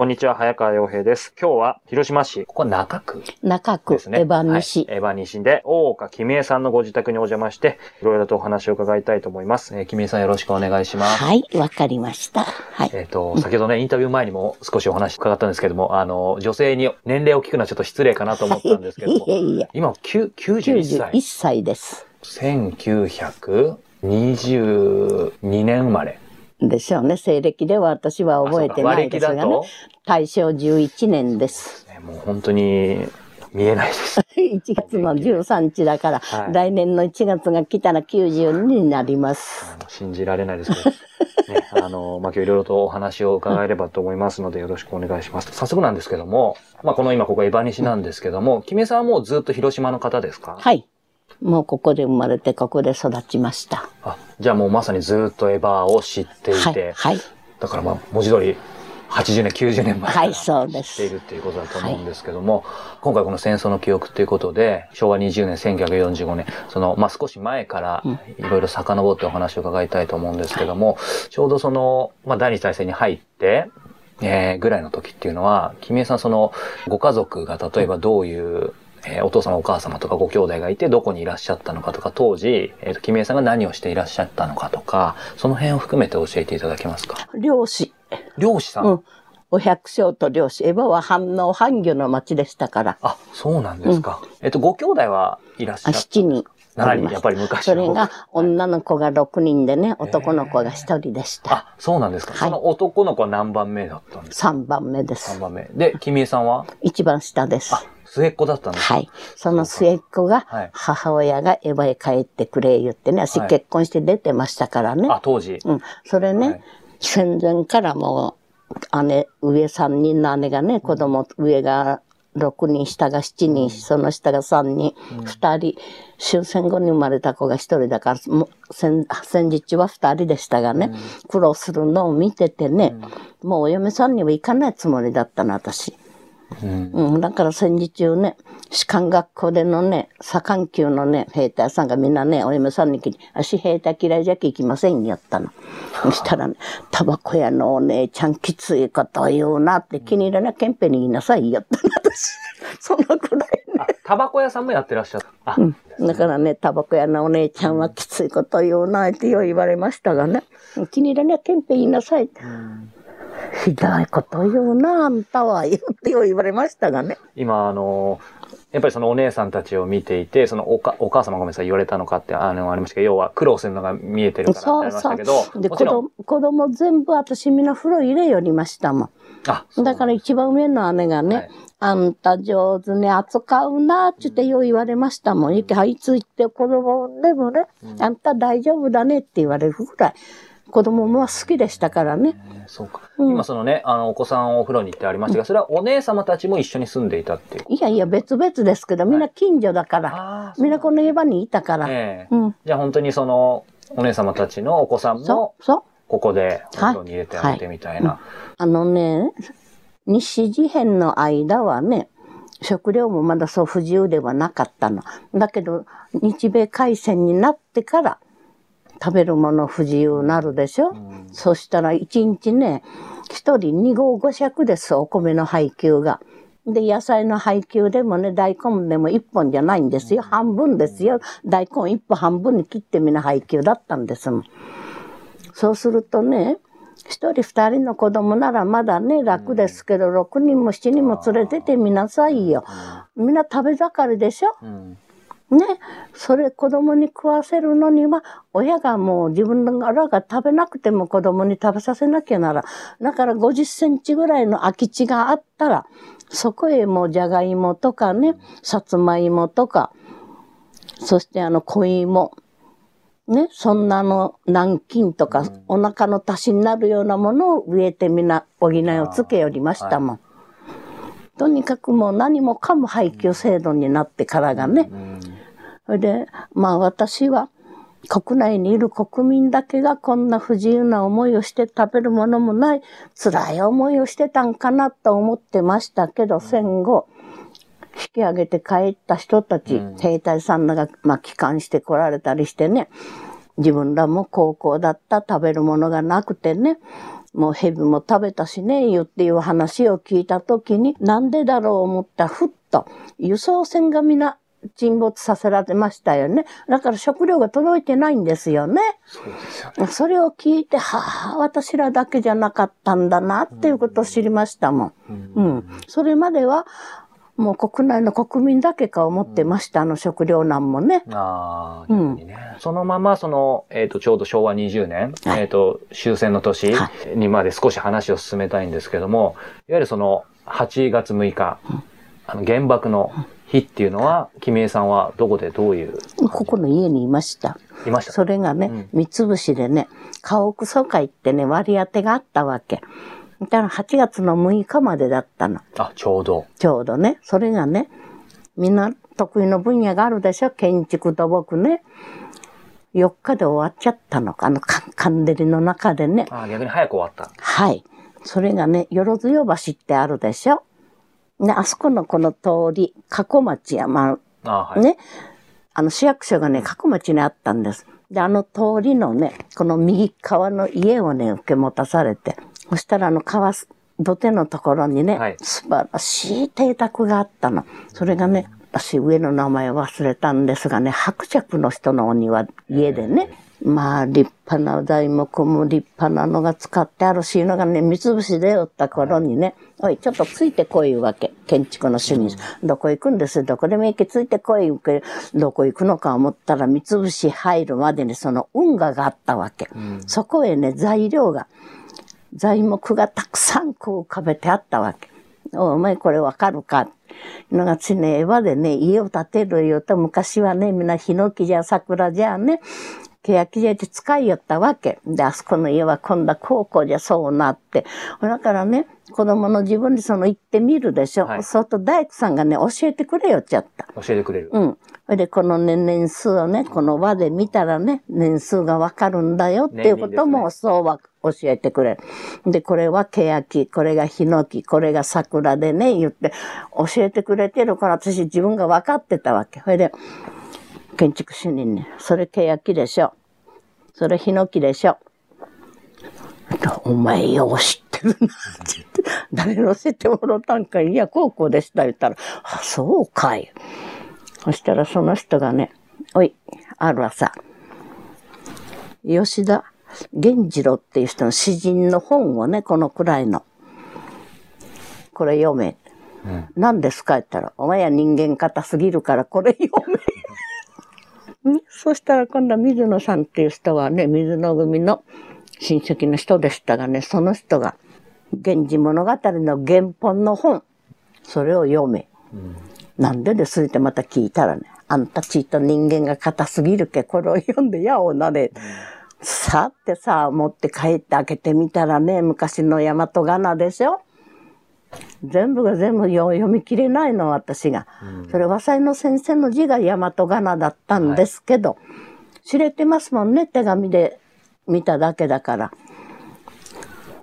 こんにちは、早川洋平です。今日は広島市、ここは中区中区、ですね。エバ西。はい、エバ西で、大岡君江さんのご自宅にお邪魔して、いろいろとお話を伺いたいと思います。えー、君江さんよろしくお願いします。はい、わかりました。はい。えっ、と、先ほどね、インタビュー前にも少しお話伺ったんですけども、あの、女性に年齢を聞くのはちょっと失礼かなと思ったんですけども、いえいえ。今、9 91歳。91歳です。1922年生まれ。でしょうね。西暦では私は覚えてないですがね。大正11年です。ねもう本当に見えないです。1月の13日だから、はい来年の1月が来たら92になります。信じられないですけど、ね、あの、まあ、今日いろいろとお話を伺えればと思いますので、よろしくお願いします。早速なんですけども、まあ、この今ここエバ西なんですけども、君江さんはもうずっと広島の方ですか？はい。もうここで生まれてここで育ちました。あ、じゃあもうまさにずっとエバーを知っていはい。て、はい。だからまあ、文字通り、80年、90年前からはい、そうです。知っているっていうことだと思うんですけども、今回この戦争の記憶っていうことで、昭和20年、1945年、その、まあ、少し前からうんいろいろ遡ってお話を伺いたいと思うんですけども、ちょうどその、まあ、第二次大戦に入って、えー、ぐらいの時っていうのは、君江さんその、ご家族が例えばどういう、えーお父様お母様とかご兄弟がいてどこにいらっしゃったのかとか、当時、えっ、と、君江さんが何をしていらっしゃったのかとか、その辺を含めて教えていただけますか？漁師。漁師さん、うん。お百姓と漁師。エバは反応半魚の町でしたから。あ、そうなんですか。えっと、ご兄弟はいらっしゃあった？7人。7人、やっぱり昔のそれが女の子が6人でね、男の子が1人でした。あ、そうなんですか。はいその男の子は何番目だったんですか？3番目で ?3 す。番目。で、君江さんは？一番下です。あ、末っ子だったんですかはい。その末っ子がはい、母親がエヴァへ帰ってくれ言ってね、私はい結婚して出てましたからね。あ、当時。うん。それね、はい戦前からもう、姉、上3人の姉がね、子供、上が6人、下が7人、その下が3人、2人、終戦後に生まれた子が1人だから、もう戦戦時中は2人でしたがね、苦労するのを見ててね、もうお嫁さんには行かないつもりだったの、私。うん。うん、だから戦時中ね、士官学校でのね、左官級のね、兵隊さんがみんなね、お嫁さんに聞いて、私兵隊嫌いじゃき行きませんよったの。そしたらね、タバコ屋のお姉ちゃんきついこと言うなって気に入らなけんぺに言いなさいよったの、私。そのくらいね。あ、タバコ屋さんもやってらっしゃった。あ、だからね、タバコ屋のお姉ちゃんはきついこと言うなってよう言われましたがね、気に入らなけんぺ言いなさいって。ひどいこと言うな、あんたは、言って言われましたがね。今、あの、やっぱりそのお姉さんたちを見ていて、そのおかお母様ごめんなさい言われたのかってあのありましたけど、要は苦労するのが見えてるからってありましたけど、で、子もちろん、供、子供全部私みんな風呂入れよりましたもあ、ん。だから一番上の姉がね、はいあんた上手に扱うな、ってってよう言われましたもん。いけ、はいつ行って子供でもね、あんた大丈夫だねって言われるぐらい。子供も好きでしたからね。えーそうか。うん今そのね、あの、お子さんをお風呂に行ってありましたが、それはお姉様たちも一緒に住んでいたっていう。いやいや、別々ですけど、みんな近所だから。あみんなこの家場にいたから。ええうん。じゃあ本当にその、お姉様たちのお子さんも。ここでお風呂に入れてあげてみたいな。あのね、西事変の間はね、食料もまだそう不自由ではなかったの。だけど、日米開戦になってから、食べるもの不自由になるでしょ、そしたら一日ね、一人二合五尺です、お米の配給が。で、野菜の配給でもね、大根でも一本じゃないんですよ。半分ですよ。大根一本半分に切ってみんな配給だったんですもん。そうするとね、一人二人の子供ならまだね、楽ですけど、六人も七人も連れててみなさいよ。みんな食べ盛りでしょ？うんね。それ子供に食わせるのには、親がもう自分らが食べなくても子供に食べさせなきゃなら。だから50センチぐらいの空き地があったら、そこへもうじゃがいもとかね、さつまいもとか、そしてあの小芋。ね、そんなの南京とか、お腹の足しになるようなものを植えてみな、補いをつけよりましたもん。とにかくもう何もかも配給制度になってからがね。うんそれで、まあ私は国内にいる国民だけがこんな不自由な思いをして食べるものもない辛い思いをしてたんかなと思ってましたけど、戦後、引き上げて帰った人たち、うん。兵隊さんが、まあ、帰還して来られたりしてね、自分らも高校だった食べるものがなくてね、もう蛇も食べたしね、言っていう話を聞いたときに、なんでだろう思ったふっと、輸送船が皆沈没させられましたよね。だから食料が届いてないんですよね。そうですよね。それを聞いて、はあ、私らだけじゃなかったんだなっていうことを知りましたもん。うん。それまでは、もう国内の国民だけか思ってました、あの食糧難もね。ああ、うん。そのまま、その、えっ、と、ちょうど昭和20年、はいえっ、と、終戦の年はにまで少し話を進めたいんですけども、いわゆるその、8月6日、あの、原爆の日っていうのは、君江さんはどこでどういう、ここの家にいました。いましたそれがね、三つ星でね、家屋疎開ってね、割り当てがあったわけ。だから8月の6日までだったの。あ、ちょうど。ちょうどね。それがね、みんな得意の分野があるでしょ？建築土木ね。4日で終わっちゃったの。あの、かカンデリの中でね。あ逆に早く終わった。はい。それがね、よろずよ橋ってあるでしょ？ね、あそこのこの通り、加古町や、まああ、はい。ね、あの市役所がね、加古町にあったんです。で、あの通りのね、この右側の家をね、受け持たされて、そしたらあの川す、土手のところにね、はい素晴らしい邸宅があったの。それがね、私上の名前忘れたんですがね、伯爵の人のお庭、家でね、まあ立派な材木も立派なのが使ってあるし、のがね、三つ星でおった頃にね、おい、ちょっとついてこいいうわけ。建築の主任。どこ行くんです？どこでも行け、ついてこいど。どこ行くのか思ったら、三つ星入るまでにその運河があったわけ。そこへね、材料が、材木がたくさんこう浮かべてあったわけ。おお前これわかるか？のがつね、絵でね、家を建てるよと昔はね、みんなヒノキじゃ桜じゃね、欅じゃって使いよったわけ。で、あそこの家は今度は高校じゃそうなって。だからね、子供の自分でその行ってみるでしょ。はいそうと大工さんがね、教えてくれよっちゃった。教えてくれる。うん。で、このね、年数をね、この輪で見たらね、年数がわかるんだよっていうことも、年そうは教えてくれる。で、これは欅、これがヒノキ、これが桜でね、言って、教えてくれてるから、私自分が分かってたわけ。それで、建築主任に、それ欅でしょ。それヒノキでしょ。お前よう知ってるなって言って、誰の知ってもろたんかい、いや、高校でした言ったら、あ、そうかい。そしたらその人がね、おい、ある朝、吉田源次郎っていう人の詩人の本をね、このくらいの。これ読め。何ですか？言ったら、お前は人間硬すぎるからこれ読め。ねそしたら今度は水野さんっていう人はね、水野組の親戚の人でしたがね、その人が、源氏物語の原本の本、それを読め。なんでですってまた聞いたらね、あんたちと人間が硬すぎるけ、これを読んでやおなれ。さってさ、持って帰って開けてみたらね、昔の大和仮名でしょ全部が全部よ読み切れないの、私が。それ、和裁の先生の字が大和仮名だったんですけど、知れてますもんね、手紙で見ただけだから。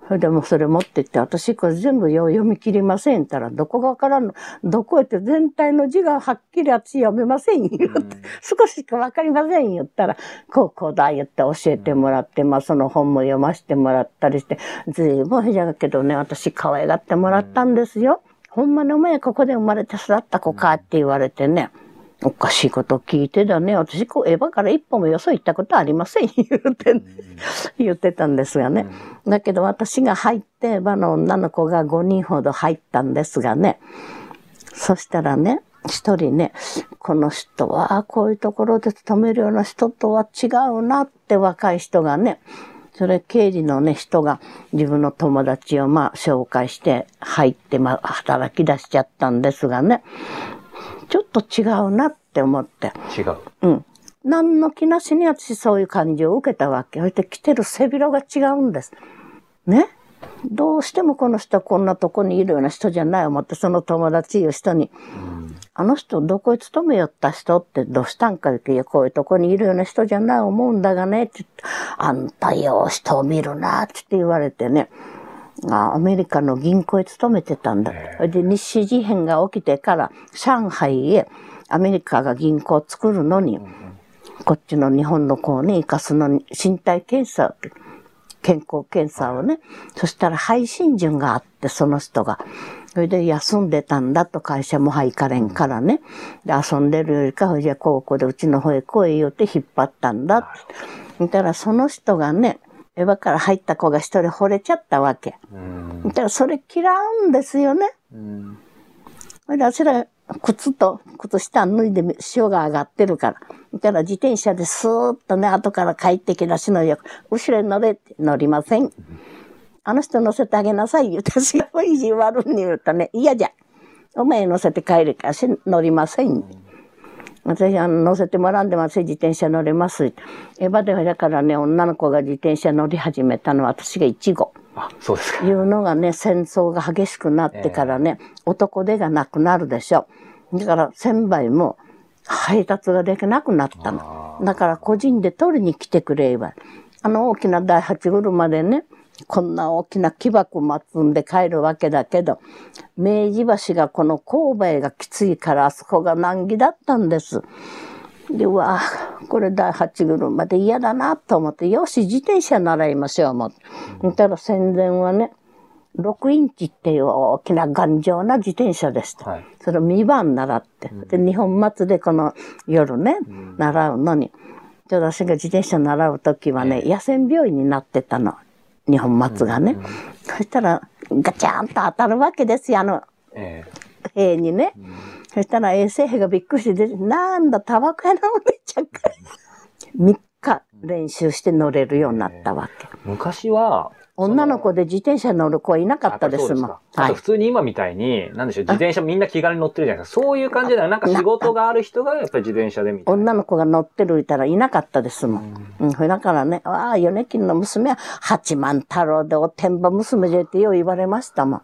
それでもそれ持ってって、私これ全部読み切りませんったら、どこがわからんの？どこへって全体の字がはっきり私読めませんよって、少ししかわかりませんよったら、こうこうだ言って教えてもらって、まあその本も読ませてもらったりして、ずいぶんへじゃだけどね、私可愛がってもらったんですよ。ほんまにお前ここで生まれて育った子かって言われてね。おかしいこと聞いてだね。私、こう、エヴァから一歩もよそ行ったことありません。言うて、言ってたんですがね。だけど私が入って、エヴァの女の子が5人ほど入ったんですがね。そしたらね、一人ね、この人は、こういうところで勤めるような人とは違うなって若い人がね、それ経理のね、人が自分の友達をまあ紹介して入ってまあ働き出しちゃったんですがね、ちょっと違うなって思って。違う。うん。何の気なしに私そういう感じを受けたわけ。そして着てる背広が違うんです。ね？どうしてもこの人はこんなとこにいるような人じゃない思って、その友達いう人に、あの人どこへ勤めよった人ってどうしたんかって、いや、こういうとこにいるような人じゃない思うんだがね、って言ってあんたよう人を見るな、って言われてね。あアメリカの銀行へ勤めてたんだ。で日誌事変が起きてから上海へアメリカが銀行を作るのに、こっちの日本の子をね、生かすのに身体検査、健康検査をね。そしたら配信順があって、その人が。それで休んでたんだと会社も行かれんからね。で、遊んでるよりか、じゃあ高校でうちの方へ来いよって引っ張ったんだって。見たらその人がね、エヴァから入った子が一人惚れちゃったわけ。うん見たらそれ嫌うんですよね。うんそれであちら、靴と靴下脱いで潮が上がってるから。見たら自転車でスーッとね、後から帰ってきたしのよ。後ろに乗れって乗りません。あの人乗せてあげなさい 言うて、私が意地悪に言うとね、嫌じゃ。お前乗せて帰るからし乗りません。私、あの、乗せてもらうんでます自転車乗れます。エヴァではだからね、女の子が自転車乗り始めたのは私が1号。あ、そうですか。いうのがね、戦争が激しくなってからね、男手がなくなるでしょ。だから、千倍も配達ができなくなったの。だから、個人で取りに来てくれれば。あの大きな第八車でね、こんな大きな木箱積んで帰るわけだけど、明治橋がこの神戸へがきついからあそこが難儀だったんです。で、うわあこれ第八車で嫌だなと思って、よし、自転車習いましょう、思って。そしたら戦前はね、6インチっていう大きな頑丈な自転車でした。はいそれを2番習って。で、日本末でこの夜ね、習うのに。で、私が自転車習う時はね、野戦病院になってたの。日本末がね。そしたら、ガチャンと当たるわけですよ、あの、え兵にね。そしたら衛生兵がびっくりしてなんだ、タバコ屋のお姉ちゃんか。3日練習して乗れるようになったわけ。え昔は、女の子で自転車乗る子はいなかったですもん。あと普。通に今みたいに、なんでしょう、自転車みんな気軽に乗ってるじゃないですか。そういう感じでは、なんか仕事がある人がやっぱり自転車でみたいな。女の子が乗ってるいたらいなかったですもん。うん、それだからね、ああ、米金の娘は八幡太郎でおてんば娘じゃってよう言われましたも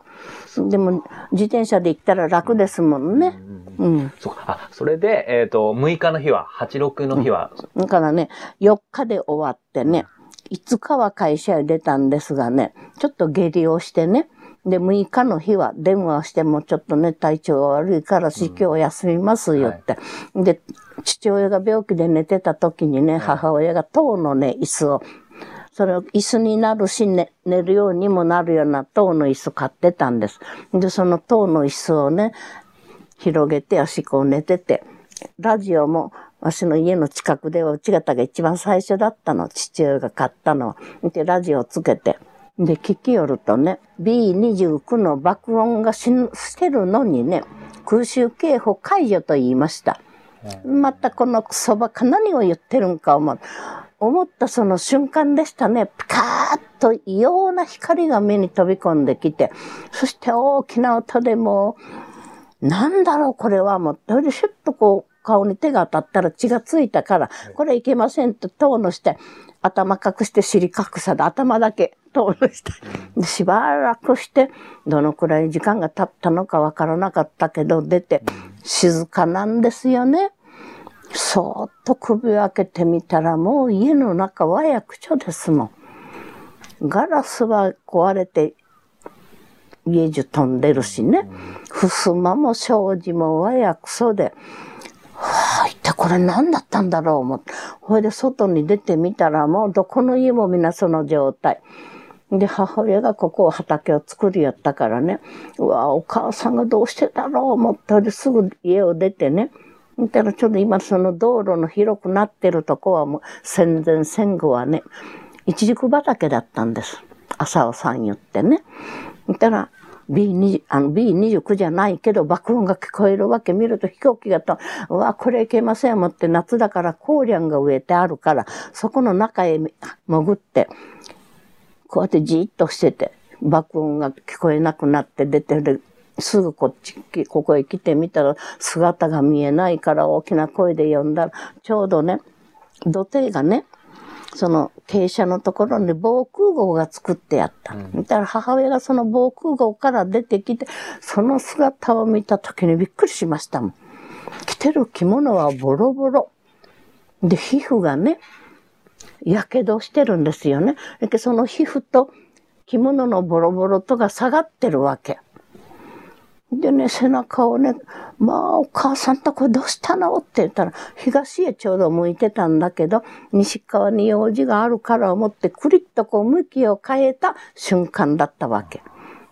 ん。でも、自転車で行ったら楽ですもんね。うん。そうか。あ、それで、えっ、と、6日の日は、86の日は、だからね、4日で終わってね、5日は会社へ出たんですがね、ちょっと下痢をしてね、で、6日の日は電話をしてもちょっとね、体調が悪いから、今日休みますよって。で、父親が病気で寝てた時にね、母親が塔のね、椅子を、それを椅子になるし、ね、寝るようにもなるような塔の椅子買ってたんです。で、その塔の椅子をね、広げて足こう寝てて、ラジオも、私の家の近くでは内方が一番最初だったの。父親が買ったのは。で、ラジオつけて。で、聞きよるとね、B29 の爆音がししてるのにね、空襲警報解除と言いました。またこのクソバカ何を言ってるんか思う。思ったその瞬間でしたね。ピカーッと異様な光が目に飛び込んできて、そして大きな音でも、なんだろうこれはもう、それでシュッとこう顔に手が当たったら血がついたから、これいけませんって遠のして、頭隠して尻隠さで頭だけ遠のして、でしばらくして、どのくらい時間が経ったのかわからなかったけど、出て、静かなんですよね。そーっと首を開けてみたら、もう家の中は役所ですもん。ガラスは壊れて、家中飛んでるしね。襖も障子も和やくそで、はあ、一体これ何だったんだろう思って。ほいで外に出てみたらもうどこの家も皆その状態。で、母親がここを畑を作りやったからね。うわ、お母さんがどうしてだろう思ったですぐ家を出てね。見たらちょうど今その道路の広くなってるとこはもう戦前戦後はね、一軸畑だったんです。朝尾さん言ってね。見たら B20 あの B29 じゃないけど爆音が聞こえるわけ見ると飛行機がと、うわ、これいけません思って夏だから高粱が植えてあるから、そこの中へ潜って、こうやってじーっとしてて、爆音が聞こえなくなって出てる。すぐこっち、ここへ来てみたら姿が見えないから大きな声で呼んだら、ちょうどね、土手がね、その傾斜のところに防空壕が作ってやった。見たら母親がその防空壕から出てきて、その姿を見た時にびっくりしましたもん。着てる着物はボロボロ。で、皮膚がね、やけどしてるんですよね。でその皮膚と着物のボロボロとが下がってるわけ。でね、背中をね、まあ、お母さんとこれどうしたの？って言ったら、東へちょうど向いてたんだけど、西側に用事があるから思って、クリッとこう向きを変えた瞬間だったわけ。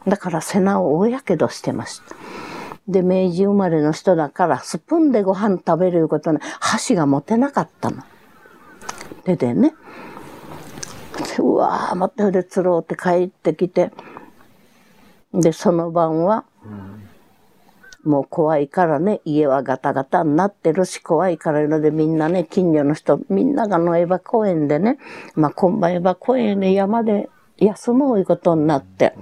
だから背中を大やけどしてました。で、明治生まれの人だから、スプーンでご飯食べるいうことね、箸が持てなかったの。ででね、うわー、待って、で、つろうって帰ってきて、で、その晩は、もう怖いからね、家はガタガタになってるし、怖いからいうのでみんなね、近所の人、みんなが野江場公園でね、まあ、今晩江場公園で山で休もういうことになって、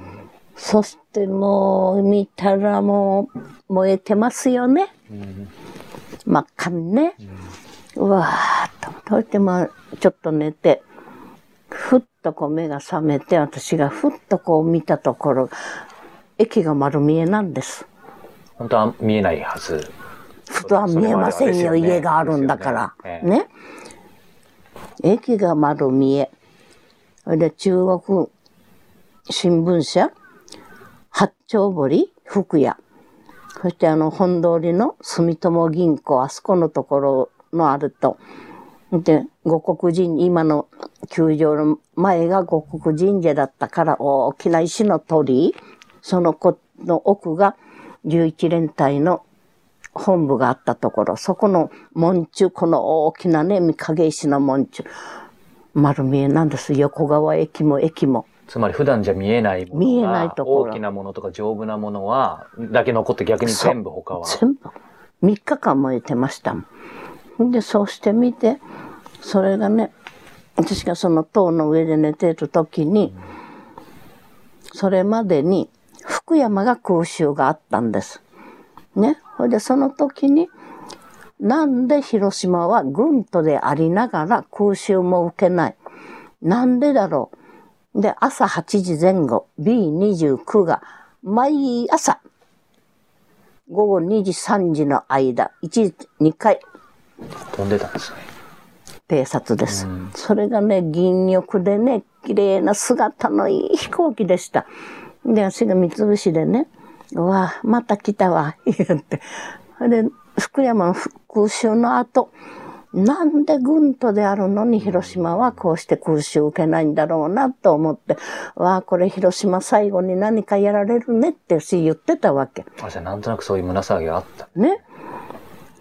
そしてもう見たらもう燃えてますよね。真っ赤にね。うわーっと。そしてまあちょっと寝て、ふっとこう目が覚めて、私がふっとこう見たところ、駅が丸見えなんです。本当は見えないはず。ふとは見えませんよ、ね、家があるんだから。ねね。駅が丸見え。で、中国新聞社八丁堀、福屋。そしてあの、本通りの住友銀行、あそこのところのあると。で、五国神、今の球場の前が五国神社だったから大きな石の鳥居、その子の奥が11連隊の本部があったところ、そこの門中、この大きなね、三影石の門中、丸見えなんです。横川駅も駅も。つまり普段じゃ見えないもの見えないところ。大きなものとか丈夫なものは、だけ残って逆に全部他は。全部。3日間燃えてましたもん。で、そうしてみて、それがね、私がその塔の上で寝てる時に、それまでに福山が空襲があったんです。ね。それでその時に、なんで広島は軍都でありながら空襲も受けない？なんでだろう？で、朝8時前後、B29 が毎朝、午後2時3時の間、1、2回。飛んでたんですね。偵察です。それがね、銀翼でね、綺麗な姿のいい飛行機でした。で、私が三菱でね、うわまた来たわ、言って。で、福山の空襲の後、なんで軍都であるのに広島はこうして空襲を受けないんだろうなと思って、わあ、これ広島最後に何かやられるねって私言ってたわけ。あ、じゃあなんとなくそういう胸騒ぎがあった。ね。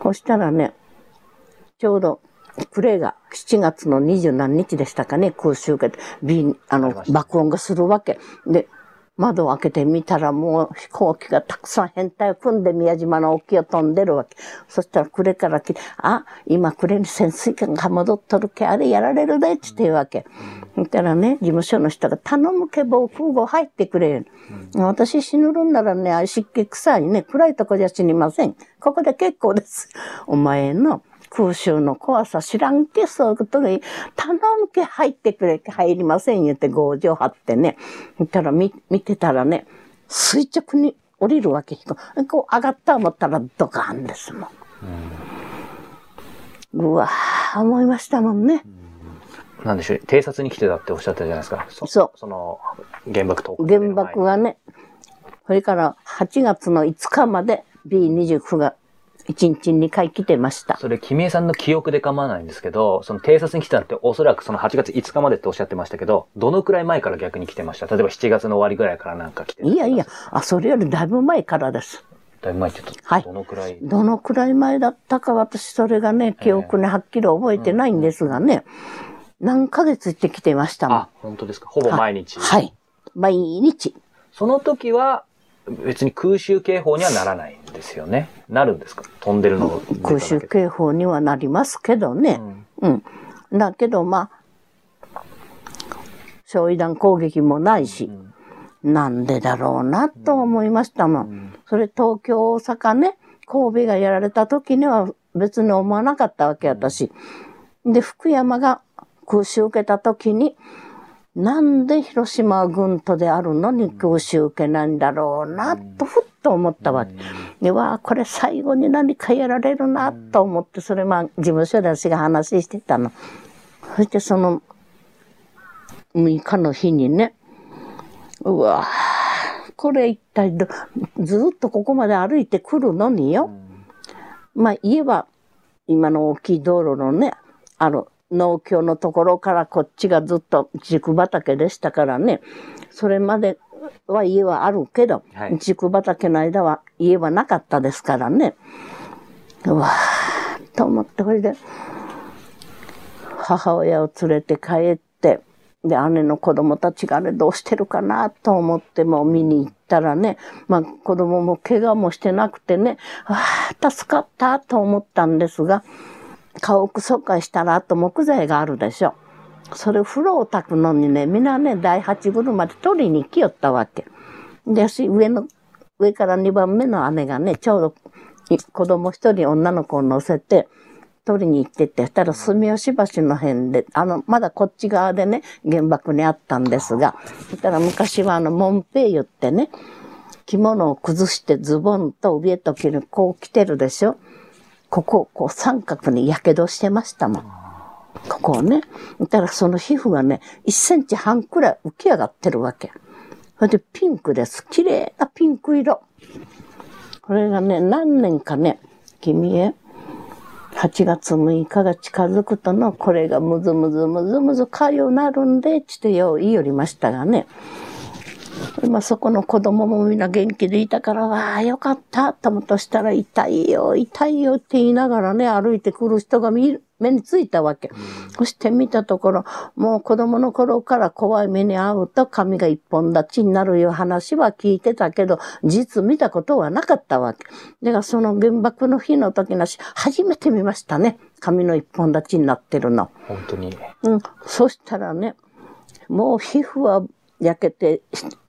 そしたらね、ちょうど、プレーが7月の二十何日でしたかね、空襲受けて、あの、爆音がするわけ。で、窓を開けてみたらもう飛行機がたくさん変態を組んで宮島の沖を飛んでるわけ。そしたら暮れから来て、あ、今暮れに潜水艦が戻っとるけ、あれやられるでって言うわけ。そしたらね、事務所の人が頼むけ防空壕入ってくれ。うん、私死ぬるんならね、あれ湿気臭いね、暗いとこじゃ死にません。ここで結構です。お前の空襲の怖さ知らんけ、そういうことで、頼むけ入ってくれ、入りません言って強情張ってね。見たら見、見てたらね、垂直に降りるわけ。こう上がった思ったらドカーンですもん。うん、うわぁ、思いましたもんね。なんでしょう、偵察に来てたっておっしゃったじゃないですか。そそう。その、原爆投下。原爆がね、それから8月の5日まで B29 が1日2回来てました。それ、君江さんの記憶で構わないんですけど、その偵察に来たっておそらくその8月5日までっておっしゃってましたけど、どのくらい前から逆に来てました？例えば7月の終わりぐらいからなんか来ていやいや、あ、それよりだいぶ前からです。だいぶ前ってはい、どのくらい？どのくらい前だったか私それがね、記憶にはっきり覚えてないんですがね、えー、何ヶ月って来てましたもん。あ、本当ですか。ほぼ毎日。はい。はい、毎日。その時は、別に空襲警報にはならないんですよね。なるんですか？飛んでるの空襲警報にはなりますけどね。うん。うん、だけどまあ、焼夷弾攻撃もないし、うん、なんでだろうなと思いましたもん。うん、それ東京、大阪ね、神戸がやられた時には別に思わなかったわけ、私。で、福山が空襲受けた時に、なんで広島は軍都であるのに空襲受けないんだろうな、とふっと思ったわけ。で、わあ、これ最後に何かやられるな、と思って、それまあ、事務所で私が話してたの。そしてその、6日の日にね、うわこれ一体ど、ずっとここまで歩いてくるのによ。まあ家は今の大きい道路のね、あの農協のところからこっちがずっと軸畑でしたからね、それまでは家はあるけど、はい軸畑の間は家はなかったですからね。うわーと思って、これで、母親を連れて帰って、で、姉の子供たちがあれどうしてるかなと思ってもう見に行ったらね、まあ子供も怪我もしてなくてね、ああ、助かったと思ったんですが、家屋疎開したらあと木材があるでしょ。それ風呂を炊くのにね、みんなね、第八車で取りに来よったわけ。で、上の、上から2番目の姉がね、ちょうど子供一人女の子を乗せて、取りに行ってて、したら住吉橋の辺で、あの、まだこっち側でね、原爆にあったんですが、そしたら昔はあの、モンペイユってね、着物を崩してズボンと上と着る、こう着てるでしょここ、こう三角に火傷してましたもん。ここをね。そしたらその皮膚がね、1センチ半くらい浮き上がってるわけ。それでピンクです。綺麗なピンク色。これがね、何年かね、君へ、8月6日が近づくとの、これがむずむずむずむずかゆなるんで、ちょっとよう言いよりましたがね。まあそこの子供もみんな元気でいたから、わあ、よかった、と思ったとしたら、痛いよ、痛いよって言いながらね、歩いてくる人が見る目についたわけ。そして見たところ、もう子供の頃から怖い目に遭うと髪が一本立ちになるいう話は聞いてたけど、実見たことはなかったわけ。だからその原爆の日の時のし、初めて見ましたね。髪の一本立ちになってるの。本当に。うん。そしたらね、もう皮膚は焼けて、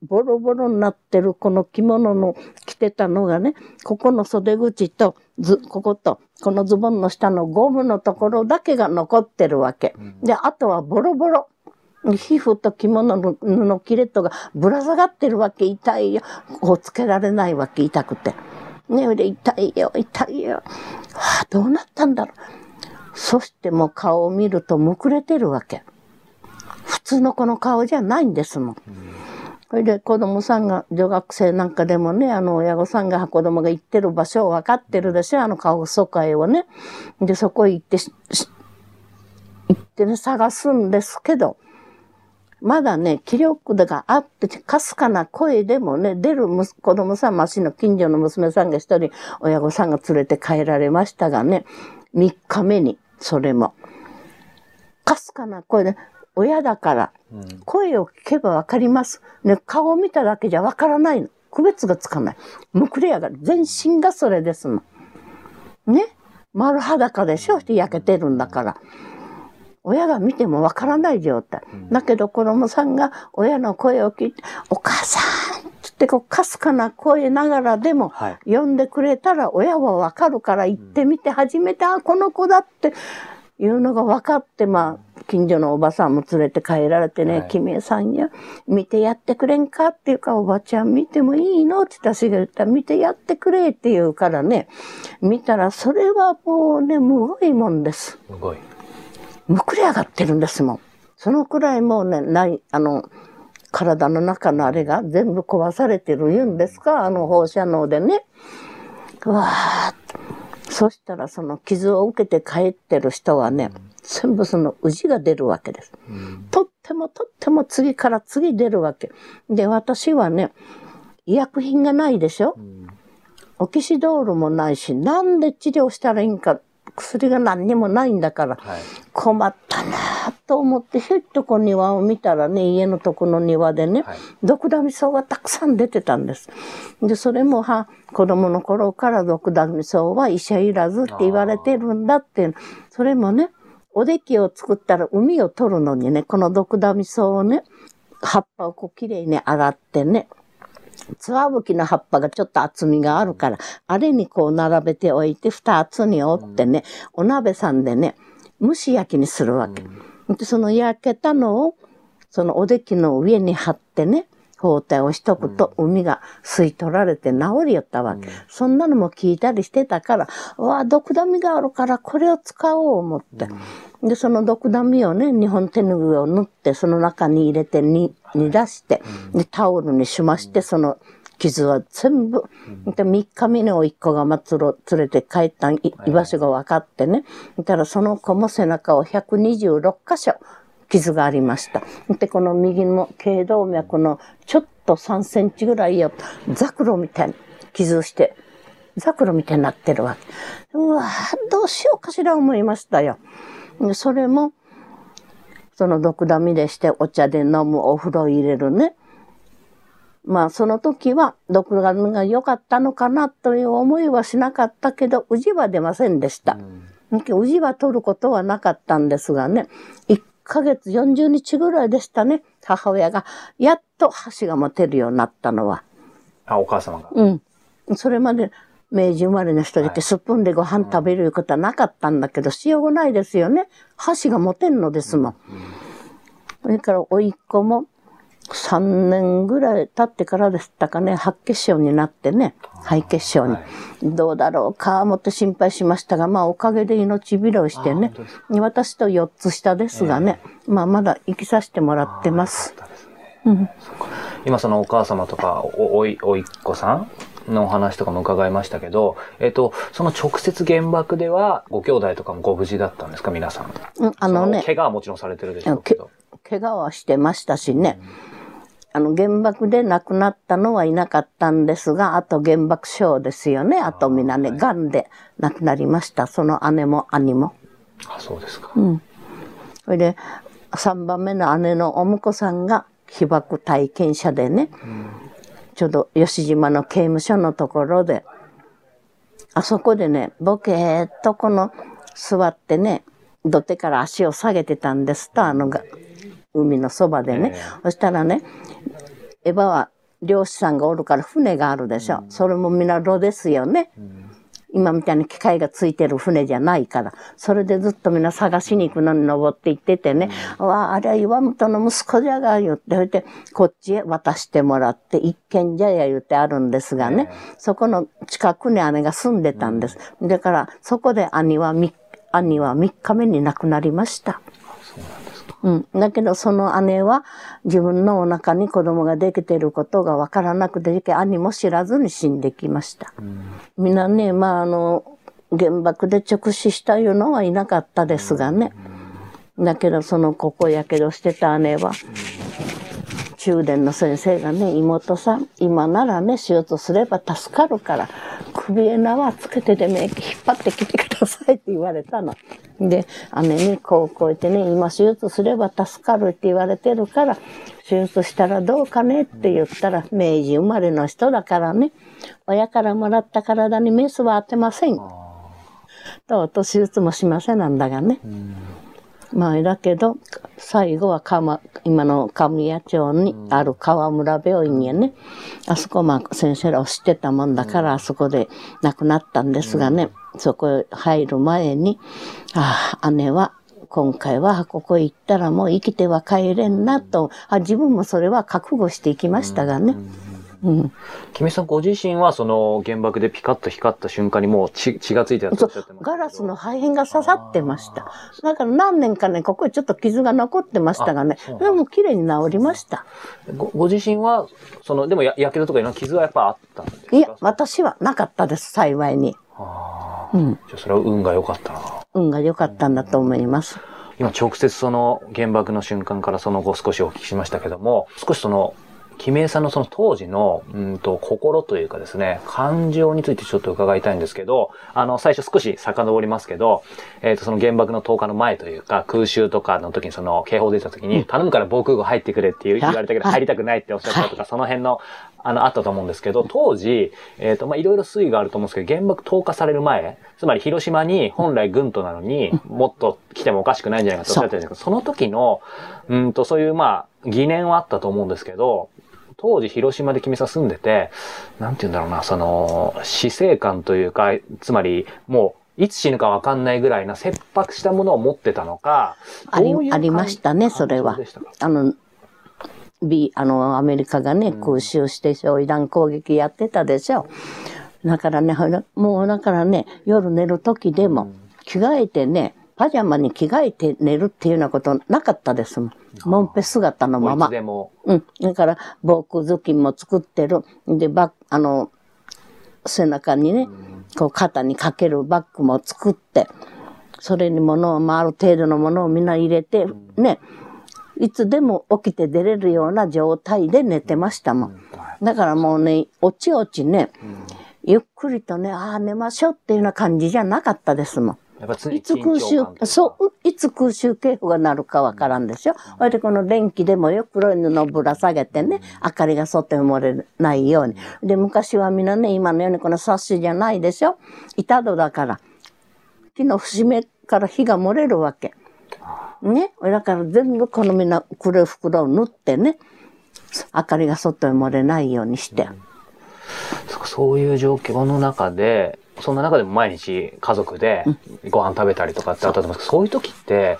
ボロボロになってるこの着物の着てたのがね、ここの袖口と、ず、ここと、このズボンの下のゴムのところだけが残ってるわけ。で、あとはボロボロ。皮膚と着物の布切れとがぶら下がってるわけ痛いよ。こうつけられないわけ痛くて。ねで痛いよ、痛いよ。はあ、どうなったんだろう。そしてもう顔を見るとむくれてるわけ。普通の子の顔じゃないんですもん。それで子供さんが、女学生なんかでもね、あの親御さんが子供が行ってる場所を分かってるでしょ、あの顔疎開をね。で、そこへ行ってし、し行ってね、探すんですけど、まだね、気力があって、かすかな声でもね、出る子供さん、町の近所の娘さんが一人、親御さんが連れて帰られましたがね、3日目に、それも。かすかな声で、親だから、うん声を聞けばわかります。ね、顔を見ただけじゃわからないの。区別がつかない。むくれやがる。全身がそれですもん。ね？丸裸でしょ？して焼けてるんだから。親が見てもわからない状態。だけど子供さんが親の声を聞いて、お母さんつってこうかすかな声ながらでも、はい。呼んでくれたら親はわかるから行ってみて初めて、あ、この子だっていうのが分かって、まあ、近所のおばさんも連れて帰られてね、はい君江さんや、見てやってくれんかっていうか、おばちゃん見てもいいのって私が言ったら、見てやってくれって言うからね、見たらそれはもうね、むごいもんです。すごい。むくれ上がってるんですもん。そのくらいもうね、ない、あの、体の中のあれが全部壊されてる言うんですか？あの放射能でね。うわーっとそしたらその傷を受けて帰ってる人はね、全部そのウジが出るわけです。うんとってもとっても次から次出るわけ。で、私はね、医薬品がないでしょ？うんオキシドールもないし、なんで治療したらいいんか、薬が何にもないんだから、はい。困ったなぁと思って、ひょっとこ庭を見たらね、家のとこの庭でね、はい。毒ダミソウがたくさん出てたんです。で、それもは、子供の頃から毒ダミソウは医者いらずって言われてるんだっていう、それもね、おできを作ったら海を取るのにね、この毒ダミソウをね、葉っぱをこうきれいに洗ってね、ツワブキの葉っぱがちょっと厚みがあるから、あれにこう並べておいて、二つに折ってね、お鍋さんでね、蒸し焼きにするわけ。でその焼けたのを、そのおできの上に貼ってね、包帯をしとくと、海が吸い取られて治りよったわけ。そんなのも聞いたりしてたから、うわあ、毒ダミがあるからこれを使おう思って。で、その毒ダミをね、日本手ぬぐいを縫って、その中に入れてに煮出して、で、タオルにしまして、その傷は全部。で、3日目においっ子が松ろ連れて帰った居場所が分かってね。だからその子も背中を126箇所傷がありました。で、この右の頸動脈のちょっと3センチぐらいよ、ザクロみたいに傷して、ザクロみたいになってるわけ。うわどうしようかしら思いましたよ。それも、その毒ダミでしてお茶で飲むお風呂入れるね。まあその時は毒ダミが良かったのかなという思いはしなかったけど、宇治は出ませんでした。宇治は取ることはなかったんですがね、1ヶ月40日ぐらいでしたね、母親が。やっと箸が持てるようになったのは。あ、お母様が。うん。それまで明治生まれの人でスプーンでご飯食べることはなかったんだけど、しようがないですよね。箸が持てんのですもん。それから、甥っ子も、3年ぐらい経ってからでしたかね、白血症になってね、肺血症に。どうだろうか、思って心配しましたが、まあおかげで命拾いしてね、私と4つ下ですがね、まあまだ生きさせてもらってます。今そのお母様とかおおいおいっ子さんのお話とかも伺いましたけど、えっ、ー、と、その直接原爆では、ご兄弟とかもご無事だったんですか、皆さん。うん、あのね。怪我はもちろんされてるでしょうけど。怪我はしてましたしね。あの、原爆で亡くなったのはいなかったんですが、あと原爆症ですよね。あとみんなね、癌で亡くなりました。その姉も兄も。あ、そうですか。うん。それで、3番目の姉のお婿さんが被爆体験者でね、うんちょうど吉島の刑務所のところで、あそこでね、ボケーっとこの座ってね、土手から足を下げてたんですと、あのが、海のそばでね。そしたらね、エヴァは漁師さんがおるから船があるでしょ。それも皆炉ですよね。今みたいに機械がついてる船じゃないから、それでずっとみんな探しに行くのに登って行っててね、うん、わあ、あれは岩本の息子じゃが言って、それでこっちへ渡してもらって、一軒茶屋言ってあるんですがね、そこの近くに姉が住んでたんです。だから、そこで兄は兄は3日目に亡くなりました。うん。だけどその姉は自分のお腹に子供ができていることがわからなくて、兄も知らずに死んできました。うん、みんなね、まああの、原爆で直視したいうのはいなかったですがね。だけどそのここやけどしてた姉は、中電の先生がね、妹さん、今ならね、手術すれば助かるから、首へ縄つけてで免疫引っ張ってきてくださいって言われたの。で、姉にこうこう言ってね、今手術すれば助かるって言われてるから、手術したらどうかねって言ったら、明治生まれの人だからね、親からもらった体にメスは当てません。と、と手術もしませんなんだがね。まあ、だけど、最後はま、今の神谷町にある川村病院にね、あそこまあ先生らを知ってたもんだから、あそこで亡くなったんですがね、そこへ入る前に、ああ、姉は今回はここ行ったらもう生きては帰れんなと、あ自分もそれは覚悟していきましたがね。うん。君さんご自身はその原爆でピカッと光った瞬間にもう血血がついてたとガラスの破片が刺さってました。だから何年かね、ここにちょっと傷が残ってましたがね、でも綺麗に治りました。ごご自身は、その、でもや、やけどとかいろんな傷はやっぱあったんですか？いや、私はなかったです、幸いに。あうん。じゃあそれは運が良かったな。運が良かったんだと思います。今直接その原爆の瞬間からその後少しお聞きしましたけども、少しそのキメイさんのその当時の、うんと、心というかですね、感情についてちょっと伺いたいんですけど、あの、最初少し遡りますけど、えっ、ー、と、その原爆の10日の前というか、空襲とかの時にその警報出た時に、頼むから防空壕入ってくれって言われたけど、入りたくないっておっしゃったとか、その辺の、あの、あったと思うんですけど、当時、えっ、ー、と、まあ、いろいろ推移があると思うんですけど、原爆投下される前、つまり広島に本来軍都なのにもっと来てもおかしくないんじゃないかとおっしゃってるんですけど、その時の、うんと、そういうまあ、疑念はあったと思うんですけど、当時広島で君さん住んでて、なんて言うんだろうな、その、死生観というか、つまり、もう、いつ死ぬかわかんないぐらいな切迫したものを持ってたのか、あり、ありましたね、それは。あの、B、あの、アメリカがね、空襲して焼夷弾攻撃やってたでしょ。だからね、もうだからね、夜寝る時でも、着替えてね、パジャマに着替えて寝るっていうようなことなかったですもん。もんぺ姿のままもういつ。でも。うん。だから、防空頭巾も作ってる。で、バッあの、背中にね、こう肩にかけるバッグも作って、それに物を、まあ、ある程度のものをみんな入れて、ね、いつでも起きて出れるような状態で寝てましたもん。だからもうね、おちおちね、ゆっくりとね、ああ、寝ましょうっていうような感じじゃなかったですもん。いつ空襲そう、いつ空襲警報が鳴るかわからんでしょ。それでこの電気でもよ、黒い布をぶら下げてね、明かりが外に漏れないように。で、昔はみんなね、今のようにこのサッシじゃないでしょ。板戸だから。木の節目から火が漏れるわけ。ね？だから全部このみんな黒い袋を縫ってね、明かりが外に漏れないようにして。そうそういう状況の中で、そんな中でも毎日家族でご飯食べたりとかってあったと思うんです。けど、そういう時って、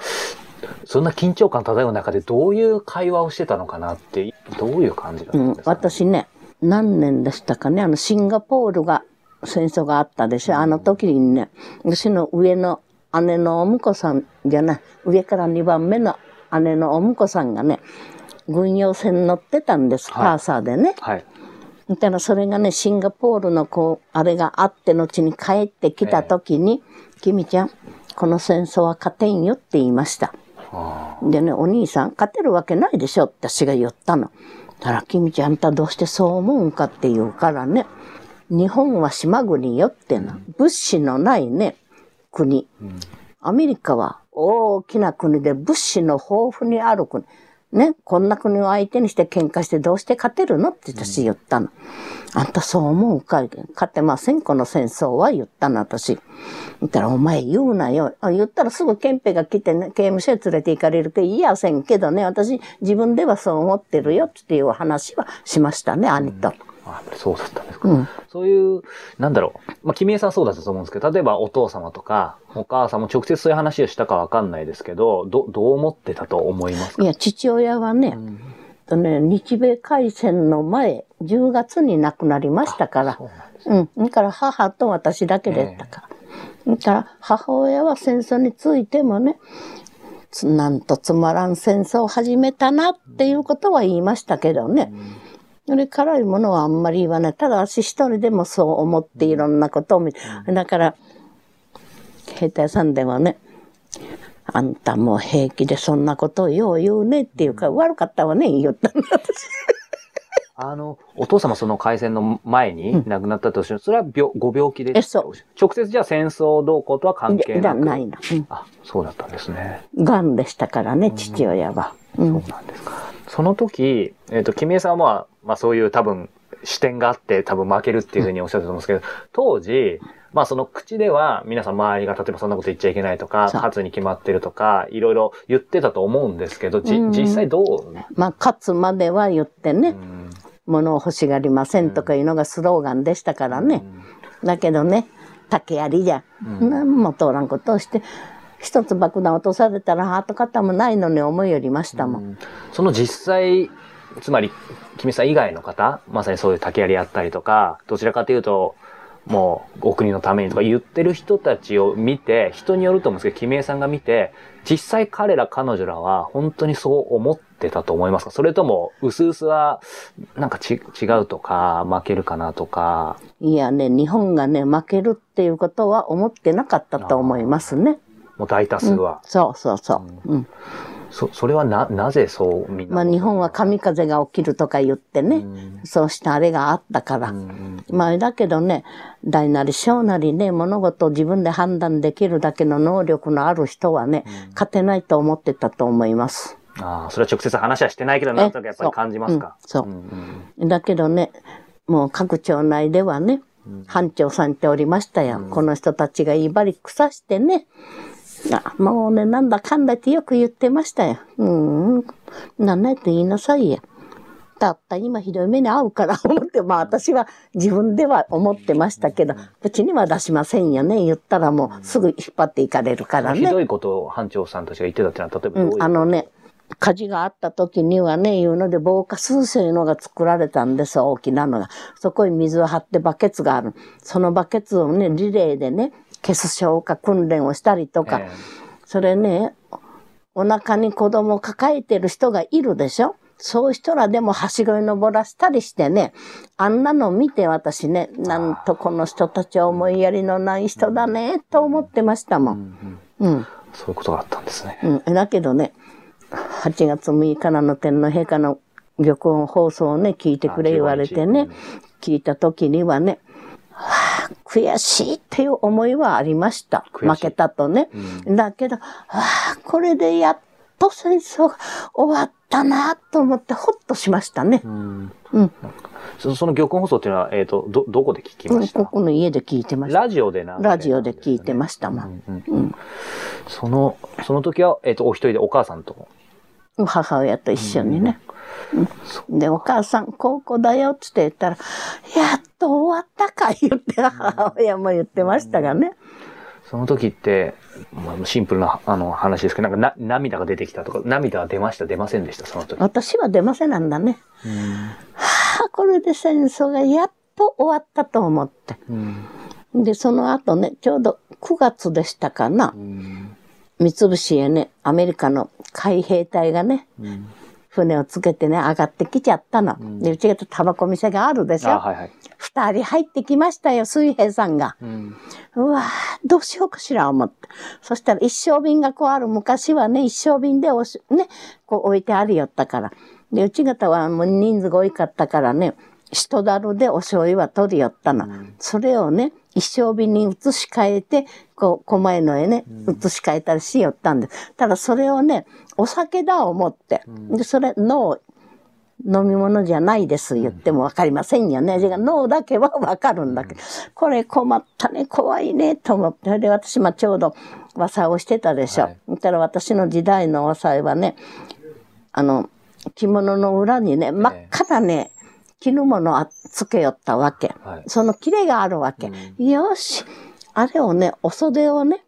そんな緊張感漂う中でどういう会話をしてたのかなって、どういう感じだったうんんです、か、私ね、何年でしたかね、あの、シンガポールが、戦争があったでしょ？あの時にね、私の上の姉のお婿さんじゃない、上から2番目の姉のお婿さんがね、軍用船乗ってたんです、はい。パーサーでね。はい。だからそれがね、シンガポールのこう、あれがあって後に帰ってきた時に、君ちゃん、この戦争は勝てんよって言いました。あでね、お兄さん、勝てるわけないでしょって私が言ったの。だから、君ちゃんあんたどうしてそう思うんかって言うからね、日本は島国よってな、物資のないね、国。アメリカは大きな国で物資の豊富にある国。ね、こんな国を相手にして喧嘩してどうして勝てるのって私言ったの。あんたそう思うかい勝てません、この戦争は言ったの、私。言ったら、お前言うなよ。あ言ったらすぐ憲兵が来てね、刑務所へ連れて行かれるけど、いやせんけどね、私自分ではそう思ってるよっていう話はしましたね、兄と。あ、りそうだったんですか。うん。そういう、なんだろう。まあ、君江さんそうだったと思うんですけど、例えばお父様とか、お母さんも直接そういう話をしたかわかんないですけど、ど、どう思ってたと思いますか？いや、父親はね、とね、日米開戦の前、10月に亡くなりましたからそう、うん。だから母と私だけでしたから。だから母親は戦争についてもね、つなんとつまらん戦争を始めたなっていうことは言いましたけどね。それ辛いものはあんまり言わない。ただ私一人でもそう思っていろんなことを見て。だから、兵隊さんでもね、あんたもう平気でそんなことをよう言うねっていうか、悪かったわね、言ったの私。あの、お父様その開戦の前に亡くなったとしても、それは病ご病気でえそう直接じゃあ戦争動向とは関係じなくゃないの。あ、そうだったんですね。うん。癌でしたからね、父親は。うん。そうなんですか。その時、えっ、と、君江さんは、まあそういう多分視点があって多分負けるっていうふうにおっしゃったと思うんですけど、当時、まあその口では皆さん周りが例えばそんなこと言っちゃいけないとか、勝つに決まってるとか、いろいろ言ってたと思うんですけど、じうん。実際どう、まあ、勝つまでは言ってね、うん。物を欲しがりませんとかいうのがスローガンでしたからね。だけどね、竹槍じゃ、何も通らんことをして、一つ爆弾落とされたら跡形もないのに思いよりましたもん。その実際、つまり、君さん以外の方、まさにそういう竹槍やったりとか、どちらかというと、もう、お国のためにとか言ってる人たちを見て、人によると思うんですけど、君江さんが見て、実際彼ら彼女らは本当にそう思ってたと思いますか？それとも、うすうすは、なんかち違うとか、負けるかなとか、いやね、日本がね、負けるっていうことは思ってなかったと思いますね。もう大多数は。そうそうそう。うん。そ、それはな、なぜそうみんな。まあ日本は神風が起きるとか言ってね、そうしたあれがあったから。まあだけどね、大なり小なりね、物事を自分で判断できるだけの能力のある人はね、勝てないと思ってたと思います。ああ、それは直接話はしてないけど、なんとなくやっぱり感じますか。そううんうんだけどね、もう各町内ではね、班長さんっておりましたよ。この人たちが威張り腐してね、あもうね、なんだかんだってよく言ってましたよ。うん、なんないと言いなさいや。たった今ひどい目に遭うから 思って、まあ私は自分では思ってましたけど、口には出しませんよね。言ったらもうすぐ引っ張っていかれるからね。ひどいことを班長さんたちが言ってたってのは、例えばどういう、うん、あのね、火事があった時にはね、いうので防火水というのが作られたんです大きなのが。そこに水を張ってバケツがある。そのバケツをね、リレーでね、消す消火訓練をしたりとか、えそれね、お腹に子供を抱えてる人がいるでしょそういう人らでもはしごに登らせたりしてね、あんなの見て私ね、なんとこの人たちは思いやりのない人だね、と思ってましたもん。うん。そういうことがあったんですね。うん。だけどね、8月6日の天皇陛下の玉音放送をね、聞いてくれ言われてね、聞いた時にはね、はあ、悔しいっていう思いはありました。負けたとね。だけど、はあ、これでやっと戦争が終わったなと思ってほっとしましたね。うんうん。そその玉音放送っていうのは、えっ、と、ど、どこで聞きました？ここの家で聞いてました。ラジオでな、ラジオで聞いてましたもん。うんうんその、その時は、えっ、と、お一人でお母さんと。母親と一緒にね。うんで、お母さん、高校だよって言ったら、やっと終わったか言って、母親も言ってましたがね。その時って、まあシンプルなあの話ですけど、なんかな涙が出てきたとか、涙は出ました、出ませんでした、その時。私は出ませんなんだね。はあ、これで戦争がやっと終わったと思って。うんで、その後ね、ちょうど9月でしたかな。うん三菱へね、アメリカの海兵隊がね、うん船をつけてね、上がってきちゃったの。で、うちがタバコ店があるでしょ。あはいはい。二人入ってきましたよ、水平さんが。うんうわぁ、どうしようかしら思って。そしたら一升瓶がこうある昔はね、一升瓶でおし、ね、こう置いてありよったから。で、うち方はもう人数が多かったからね、一だるでお醤油は取りよったの。それをね、一升瓶に移し替えて、こう、狛江のへね、移し替えたりしよったんです。ただそれをね、お酒だ思って。で、それ、脳、飲み物じゃないです言ってもわかりませんよね。味が脳だけはわかるんだけど、これ困ったね、怖いね、と思って。それで私、まあちょうど和裁をしてたでしょ。はいたら私の時代の和裁はね、あの、着物の裏にね、真っ赤なね、絹物をつけよったわけ。はいその切れがあるわけ。よし、あれをね、お袖をね、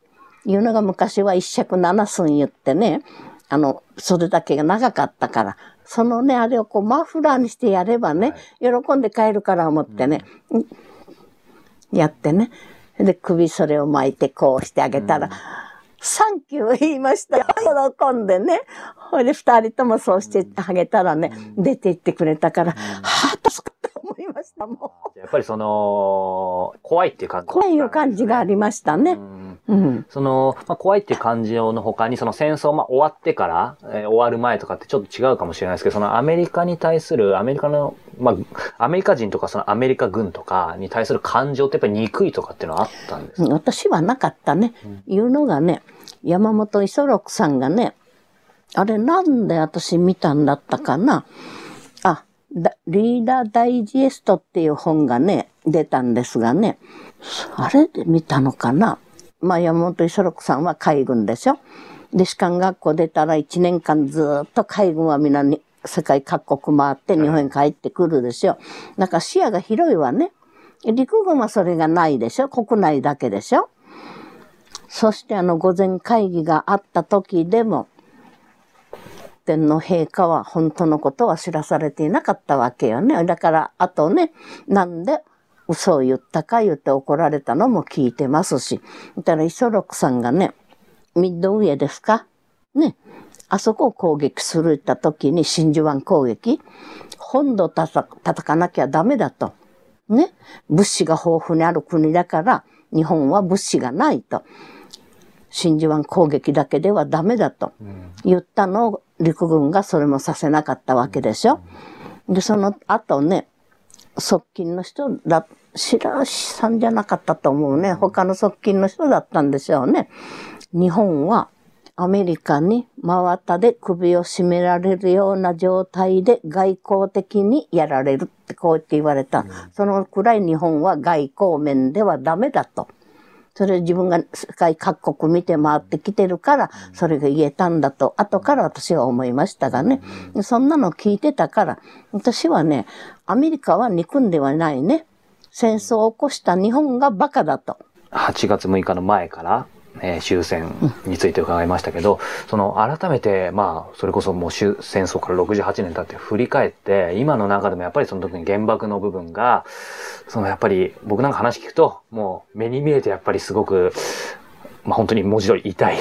いうのが昔は一尺七寸言ってね、あの、袖だけが長かったから、そのね、あれをこうマフラーにしてやればね、喜んで帰るから思ってね、やってね。で、首それを巻いてこうしてあげたら、サンキュー言いましたよ。喜んでね。ほいで二人ともそうしてあげたらね、出て行ってくれたから、はぁ、助かった思いました、もう。やっぱりその、怖いっていう感じ。こういう感じがありましたね。うんうん。その、まあ、怖いっていう感情の他に、その戦争、まあ、終わってから、えー終わる前とかってちょっと違うかもしれないですけど、そのアメリカに対する、アメリカの、まあ、アメリカ人とかそのアメリカ軍とかに対する感情ってやっぱり憎いとかっていうのはあったんですか？私はなかったね。いうのがね、山本五十六さんがね、あれなんで私見たんだったかな？あ、だリーダーダイジェストっていう本がね、出たんですがね、あれで見たのかな？まあ山本五十六さんは海軍でしょ？で、士官学校出たら1年間ずーっと海軍はみんなに世界各国回って日本に帰ってくるでしょ？だから視野が広いわね。陸軍はそれがないでしょ？国内だけでしょ？そしてあの午前会議があった時でも、天皇陛下は本当のことは知らされていなかったわけよね。だから、あとね、なんで嘘を言ったか言って怒られたのも聞いてますし。だから、磯六さんがね、ミッドウェーですか？ね。あそこを攻撃するった時に真珠湾攻撃、本土たた叩かなきゃダメだと。ね。物資が豊富にある国だから、日本は物資がないと。真珠湾攻撃だけではダメだと言ったのを陸軍がそれもさせなかったわけでしょ。で、その後ね、側近の人だ、白石さんじゃなかったと思うね。他の側近の人だったんでしょうね。日本はアメリカに真綿で首を絞められるような状態で外交的にやられるってこう言って言われた。そのくらい日本は外交面ではダメだと。それ自分が世界各国見て回ってきてるから、それが言えたんだと、後から私は思いましたがね。そんなの聞いてたから、私はね、アメリカは憎んではないね。戦争を起こした日本がバカだと。8月6日の前から、えー終戦について伺いましたけど、その改めて、まあ、それこそもう終戦争から68年経って振り返って、今の中でもやっぱりその時に原爆の部分が、そのやっぱり僕なんか話聞くと、もう目に見えてやっぱりすごく、まあ本当に文字通り痛い っ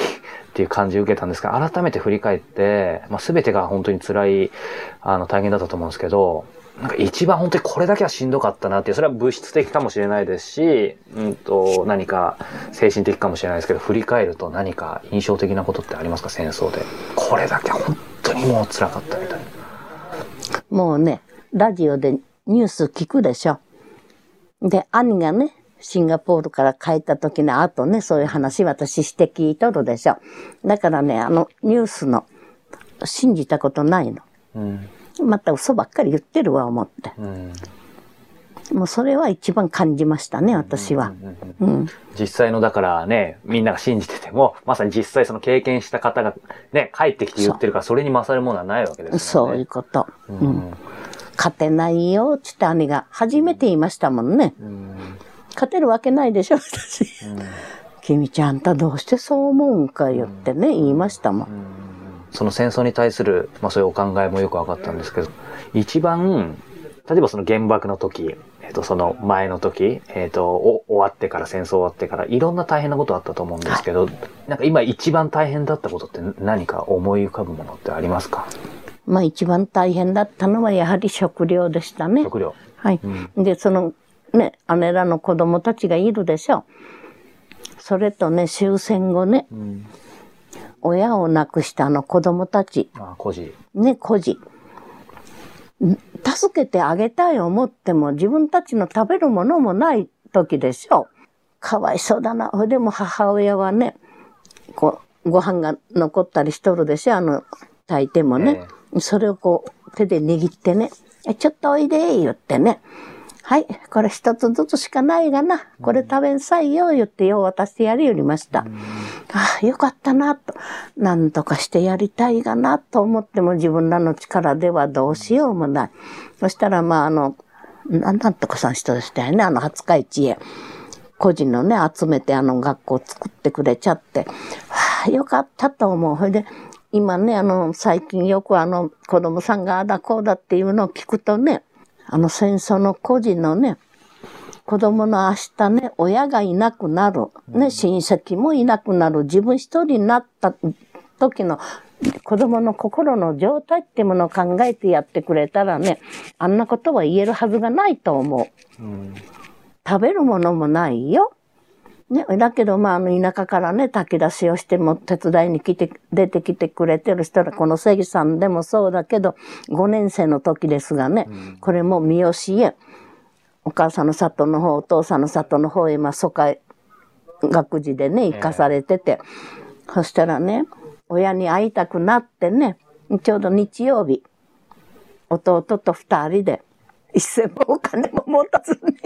ていう感じを受けたんですが、改めて振り返って、まあ、全てが本当に辛い、あの、大変だったと思うんですけど、なんか一番本当にこれだけはしんどかったなっていう、それは物質的かもしれないですし、うんと、何か精神的かもしれないですけど、振り返ると何か印象的なことってありますか？戦争で。これだけ本当にもう辛かったみたいな。もうね、ラジオでニュース聞くでしょ。で、兄がね、シンガポールから帰った時の後ね、そういう話私して聞いとるでしょ。だからね、あのニュースの信じたことないの。うん。また嘘ばっかり言ってるわ、思って。うん。もうそれは一番感じましたね、私は。うん。実際のだからね、みんなが信じてても、まさに実際その経験した方がね、帰ってきて言ってるから、それに勝るものはないわけですよね。そういうこと。ううんん。勝てないよ、つって兄が初めて言いましたもんね。うん。勝てるわけないでしょ、私。君ちゃんあんたどうしてそう思うんか言ってね、言いましたもん。その戦争に対する、まあそういうお考えもよく分かったんですけど、一番、例えばその原爆の時、えっ、と、その前の時、えっ、とお、終わってから、戦争終わってから、いろんな大変なことあったと思うんですけど、なんか今一番大変だったことって何か思い浮かぶものってありますか？まあ一番大変だったのはやはり食料でしたね。食料。はい。で、そのね、姉らの子供たちがいるでしょ。それとね、終戦後ね、うん。親を亡くしたあの子供たち、あ、孤児。ね、孤児。ん助けてあげたい思っても自分たちの食べるものもない時でしょ。かわいそうだな。ほいでも母親はね、こう、ご飯が残ったりしとるでしょ。あの、炊いてもね。それをこう、手で握ってね、えちょっとおいで、言ってね。はい、これ一つずつしかないがな。これ食べんさいよ、言ってよう渡してやりよりました。ああ、よかったな、と。なんとかしてやりたいがな、と思っても自分らの力ではどうしようもない。そしたら、まあ、あの、ななんとかさん人でしたよね、あの、廿日市へ。個人のね、集めてあの学校作ってくれちゃって、はあ、よかったと思う。それで、今ね、あの、最近よくあの、子供さんがあだこうだっていうのを聞くとね、あの戦争の個人のね、子供の明日ね、親がいなくなる。ね、親戚もいなくなる。自分一人になった時の子供の心の状態ってものを考えてやってくれたらね、あんなことは言えるはずがないと思う。うん。食べるものもないよ。ね、だけど、まあ、あの、田舎からね、炊き出しをしても手伝いに来て、出てきてくれてる人ら、この関さんでもそうだけど、5年生の時ですがね、これも三好へ、お母さんの里の方、お父さんの里の方へ、まあ、疎開、学児でね、行かされてて、そしたらね、親に会いたくなってね、ちょうど日曜日、弟と二人で、一銭もお金も持たずに、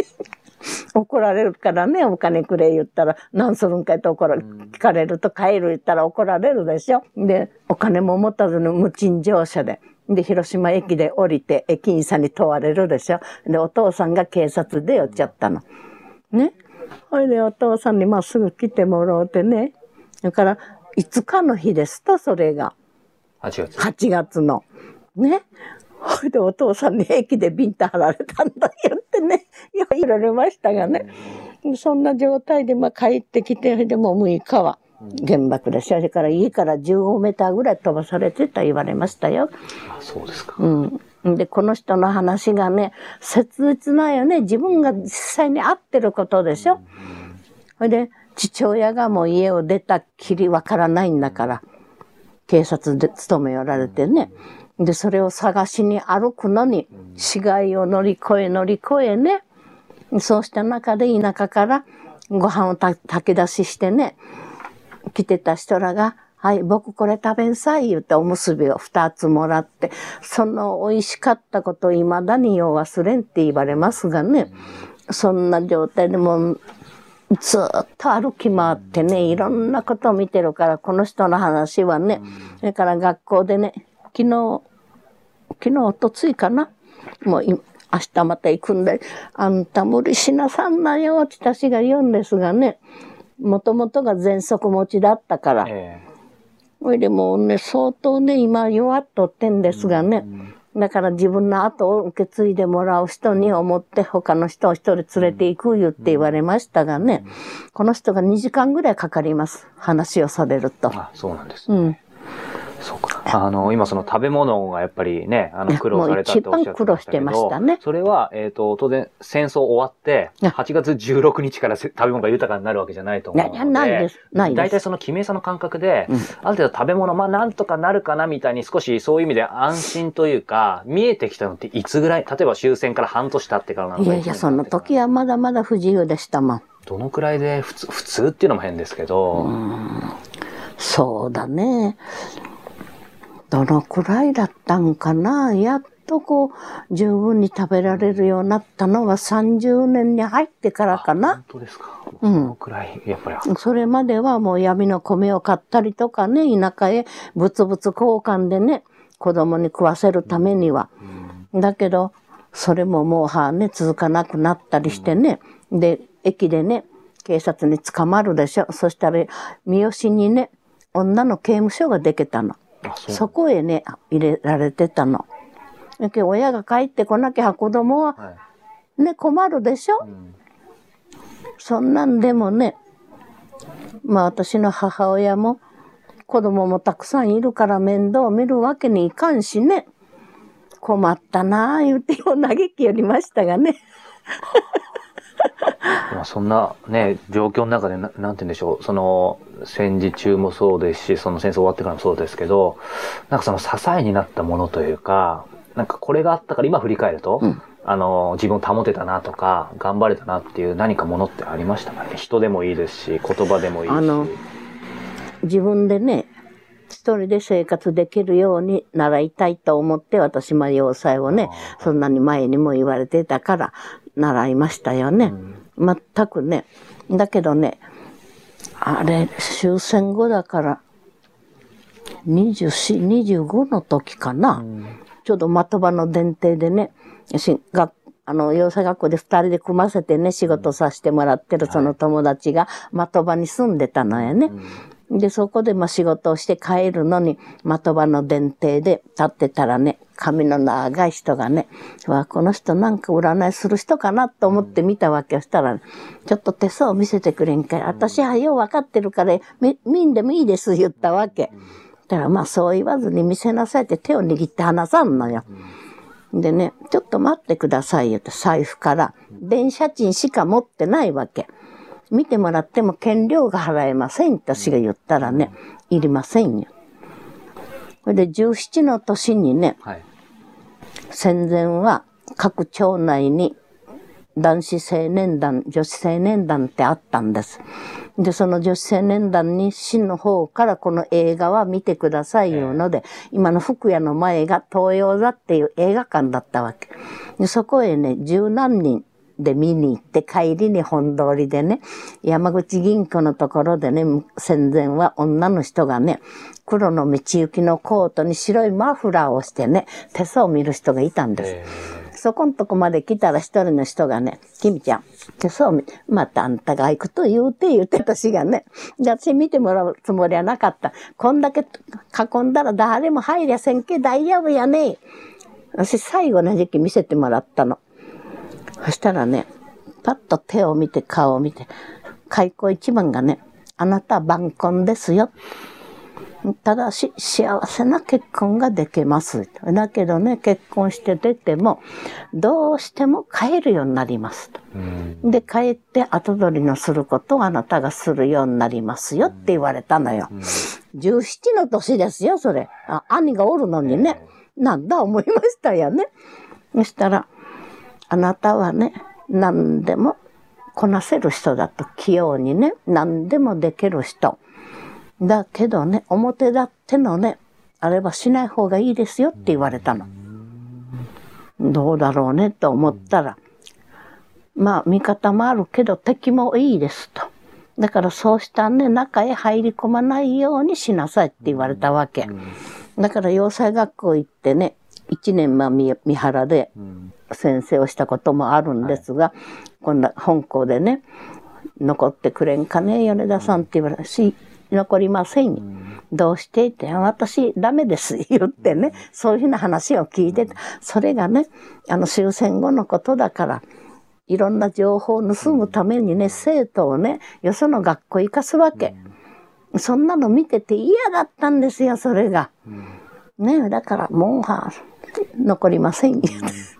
怒られるからね、お金くれ言ったら、何するんかって怒られ、聞かれると帰る言ったら怒られるでしょ。で、お金も持たずに無賃乗車で。で、広島駅で降りて駅員さんに問われるでしょ。で、お父さんが警察で寄っちゃったの。ね。ほいで、お父さんにまっすぐ来てもらうてね。だから、5日の日ですと、それが。8月。8月の。ね。ほいでお父さんに駅でビンタ貼られたんだよってね、言われましたがね。そんな状態でまあ帰ってきて、でも6日は原爆で。それから家から15メーターぐらい飛ばされてた言われましたよ。あ、そうですか。うん。で、この人の話がね、切実なんよね。自分が実際に会ってることでしょ。それで、父親がもう家を出たきりわからないんだから、警察で勤めおられてね。で、それを探しに歩くのに、死骸を乗り越え乗り越えね。そうした中で田舎からご飯を炊き出ししてね、来てた人らが、はい、僕これ食べんさい言っておむすびを二つもらって、その美味しかったことを未だによう忘れんって言われますがね、そんな状態でもずっと歩き回ってね、いろんなことを見てるから、この人の話はね、それから学校でね、昨日、昨日、おとついかな。もうい明日また行くんで、あんた無理しなさんなよって私が言うんですがね、もともとが喘息持ちだったから、えそれでもうね、相当ね、今弱っとってんですがね、だから自分の後を受け継いでもらう人に思って他の人を一人連れて行く言って言われましたがね、この人が2時間ぐらいかかります。話をされると。あ、そうなんです。うん。そうか。あの、今その食べ物がやっぱりね、あの、苦労されたっておっしゃってましたけど。苦労してましたねそれは、えっ、と、当然、戦争終わって、あ8月16日からせ食べ物が豊かになるわけじゃないと思うので。いや、ないです。ないです。大体その、キメさんの感覚で、うんある程度食べ物、まあなんとかなるかなみたいに少しそういう意味で安心というか、見えてきたのっていつぐらい例えば終戦から半年経ってからなのかいやいや、その時はまだまだ不自由でしたもん。どのくらいで普通、普通っていうのも変ですけど、そうだね。どのくらいだったんかな？やっとこう、十分に食べられるようになったのは30年に入ってからかな。本当ですか。うんそのくらい、やっぱり、それまではもう闇の米を買ったりとかね、田舎へ物々交換でね、子供に食わせるためには。だけど、それももうはね、続かなくなったりしてね。で、駅でね、警察に捕まるでしょ。そしたら、三好にね、女の刑務所ができたの。あ、そこへね、入れられてたの。親が帰ってこなきゃ子供ははい。ね、困るでしょ？うんそんなんでもね、まあ私の母親も子供もたくさんいるから面倒を見るわけにいかんしね。困ったなあ言うてよ嘆きよりましたがね。まあそんなね、状況の中でな、なんて言うんでしょう、その、戦時中もそうですし、その戦争終わってからもそうですけど、なんかその支えになったものというか、なんかこれがあったから今振り返ると、うんあの、自分を保てたなとか、頑張れたなっていう何かものってありましたかね？人でもいいですし、言葉でもいいし。あの自分でね、一人で生活できるように習いたいと思って私も要塞をね、そんなに前にも言われてたから習いましたよね。全くね。だけどね、あれ、終戦後だから、24、25の時かな。ちょうど的場の伝提でね、しがあの、養成学校で二人で組ませてね、仕事させてもらってるその友達が的場に住んでたのやね。で、そこでまあ仕事をして帰るのに、的場の電停で立ってたらね、髪の長い人がね、わこの人なんか占いする人かなと思って見たわけをしたら、ちょっと手相を見せてくれんかい。私はよう分かってるから、み見んでもいいです、言ったわけ。だからまあそう言わずに見せなさいって手を握って離さんのよ。でね、ちょっと待ってくださいよって財布から、電車賃しか持ってないわけ。見てもらっても権料が払えませんって私が言ったらね、いりませんよ。それで17の年にね、はい。戦前は各町内に男子青年団、女子青年団ってあったんです。で、その女子青年団に市の方からこの映画は見てくださいいうので、今の福屋の前が東洋座っていう映画館だったわけ。で、そこへね、十何人で見に行って帰りに本通りでね、山口銀行のところでね、戦前は女の人がね、黒の道行きのコートに白いマフラーをしてね、手相を見る人がいたんです。えそこんとこまで来たら一人の人がね、君ちゃん、手相見、またあんたが行くと言うて言うて私がね、じゃあ私見てもらうつもりはなかった。こんだけ囲んだら誰も入りゃせんけ大丈夫やね。私最後の時期見せてもらったの。そしたらね、パッと手を見て顔を見て、開口一番がね、あなたは晩婚ですよ。ただし、幸せな結婚ができます。だけどね、結婚して出ても、どうしても帰るようになります。で、帰って後取りのすることをあなたがするようになりますよって言われたのよ。17の年ですよ、それ。あ兄がおるのにね。なんだ思いましたよね。そしたら、あなたはね、何でもこなせる人だと、器用にね、何でもできる人。だけどね、表立ってのね、あればしない方がいいですよって言われたの。どうだろうねと思ったら、まあ味方もあるけど敵もいいですと。だからそうしたね、中へ入り込まないようにしなさいって言われたわけ。だから洋裁学校行ってね、一年まあ三三原でうん。先生をしたこともあるんですが、今度本校でね、残ってくれんかね、米田さんって言われたし、残りませんよ。どうしてって、私ダメです 言ってね、そういうふうな話を聞いてた。それがね、あの終戦後のことだから、いろんな情報を盗むためにね、生徒をね、よその学校行かすわけ。そんなの見てて嫌だったんですよ、それが。ねだからもうは、残りませんよ。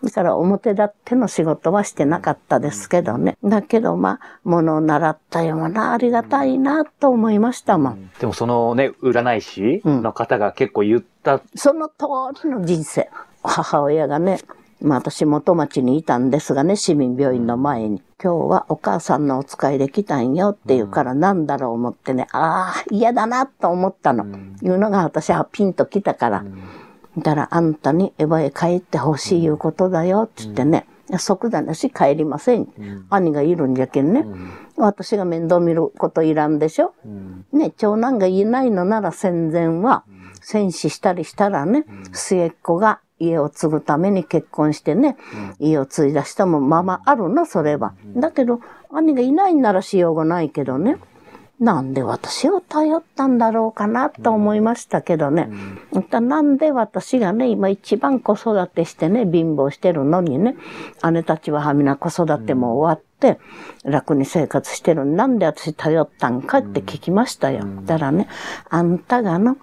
だから表立っての仕事はしてなかったですけどね。だけどまあ、ものを習ったようなありがたいなと思いましたもん。でもそのね、占い師の方が結構言った。その通りの人生。母親がね、まあ私元町にいたんですがね、市民病院の前に。今日はお母さんのお使いで来たんよって言うからなんだろう思ってね、ああ、嫌だなと思ったの。いうのが私はピンと来たから。だからあんたにエヴァへ帰ってほしいいうことだよって言ってね、即座なし帰りません。兄がいるんじゃけんね。私が面倒見ることいらんでしょ。ね、長男がいないのなら戦前は、戦死したりしたらね、末っ子が家を継ぐために結婚してね、家を継いだ人もままあるの、それは。だけど、兄がいないんならしようがないけどね。なんで私を頼ったんだろうかなと思いましたけどね。なんで私がね、今一番子育てしてね、貧乏してるのにね、姉たちはみんな子育ても終わって、楽に生活してるなんで私頼ったんかって聞きましたよ。だからね、あんたがの、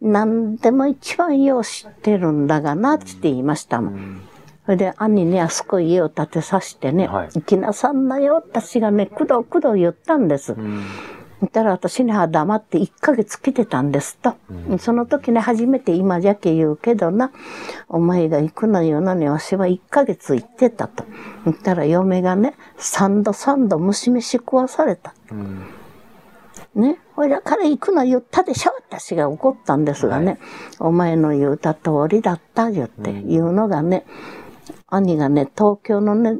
何でも一番よう知ってるんだがなって言いましたもん。それで兄にあそこ家を建てさせてね、はい行きなさんなよ、私がね、くどくど言ったんです。たら私には黙って1ヶ月来てたんですと。その時ね、初めて今じゃけ言うけどな、お前が行くのよなにわしは1ヶ月行ってたと。そしたら嫁がね、三度三度虫飯食わされた。ね。ほいだから行くの言ったでしょ私が怒ったんですがね、お前の言うた通りだったよっていうのがね、兄がね、東京のね、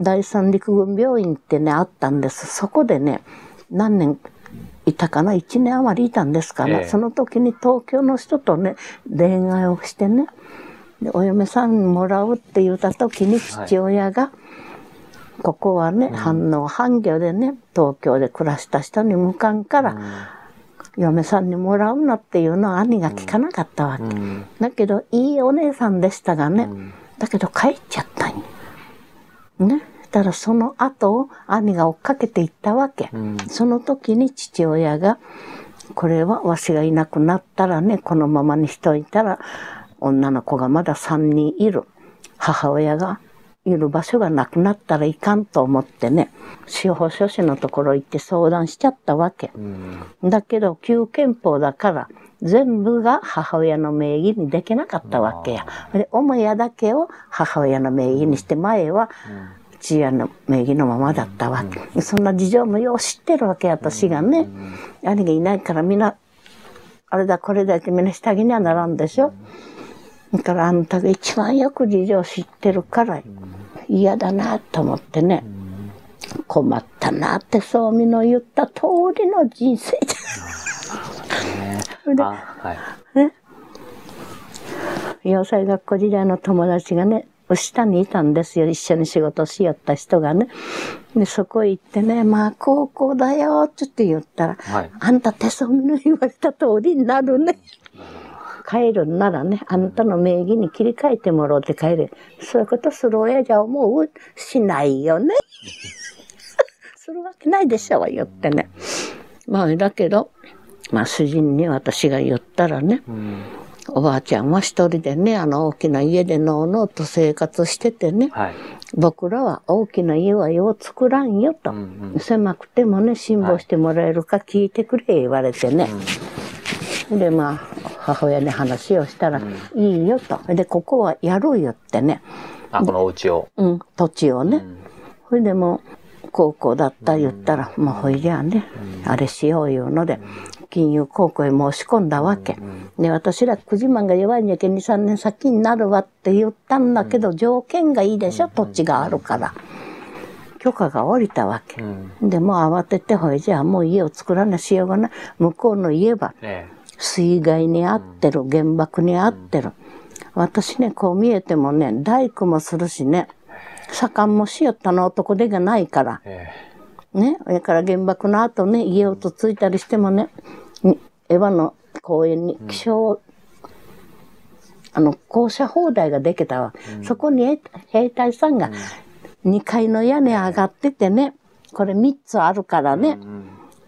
第三陸軍病院ってね、あったんです。そこでね、何年いたかな？一年余りいたんですから、ええ。その時に東京の人とね、恋愛をしてね、でお嫁さんもらうって言った時に父親が、ここはね、反応反魚でね、東京で暮らした人に向かんから、嫁さんにもらうなっていうのは兄が聞かなかったわけ。だけど、いいお姉さんでしたがね、だけど帰っちゃったんよ。ね？だからその後を兄が追っかけていったわけ。その時に父親が、これはわしがいなくなったらね、このままにしといたら、女の子がまだ3人いる。母親がいる場所がなくなったらいかんと思ってね、司法書士のところ行って相談しちゃったわけ。だけど、旧憲法だから、全部が母親の名義にできなかったわけや。で、母親だけを母親の名義にして、前は父親の名義のままだったわけ。そんな事情もよう知ってるわけ、私がね。兄がいないからみんな、あれだこれだってみんな下着にはならんでしょ。だからあんたが一番よく事情知ってるから嫌だなと思ってね。困ったなってそうみの言った通りの人生じゃん。であはい。ね。洋裁学校時代の友達がね、下にいたんですよ。一緒に仕事しよった人がね。で、そこへ行ってね、まあ、高校だよ、って言ったら、はいあんた手相みの言われた通りになるね。帰るんならね、あんたの名義に切り替えてもらうて帰れ。そういうことする親じゃ思うしないよね。するわけないでしょ、言ってね。まあ、だけど、まあ、主人に私が言ったらね、おばあちゃんは一人でね、あの大きな家でのうのうと生活しててね、はい。僕らは大きな家はよう作らんよと。狭くてもね、辛抱してもらえるか聞いてくれ言われてね。で、まあ、母親に話をしたら、いいよと。で、ここはやるよってね。あ、このお家を。うん、土地をね。それでもう、高校だった言ったら、もうほいじゃあね、あれしよういうので、金融高校へ申し込んだわけ。で、私ら9時万が弱いんやけん2、3年先になるわって言ったんだけど、条件がいいでしょ、土地があるから。許可が下りたわけ。で、もう慌てて、ほいじゃあもう家を作らなしようがない。向こうの家は、え水害に遭ってる、原爆に遭ってる。私ね、こう見えてもね、大工もするしね、盛んもしよったの男手がないから。ええね、それから原爆の後ね、家をとついたりしてもね、にエヴァの公園に気象、あの、校舎放題ができたわ。そこに兵隊さんが2階の屋根上がっててね、これ3つあるからね、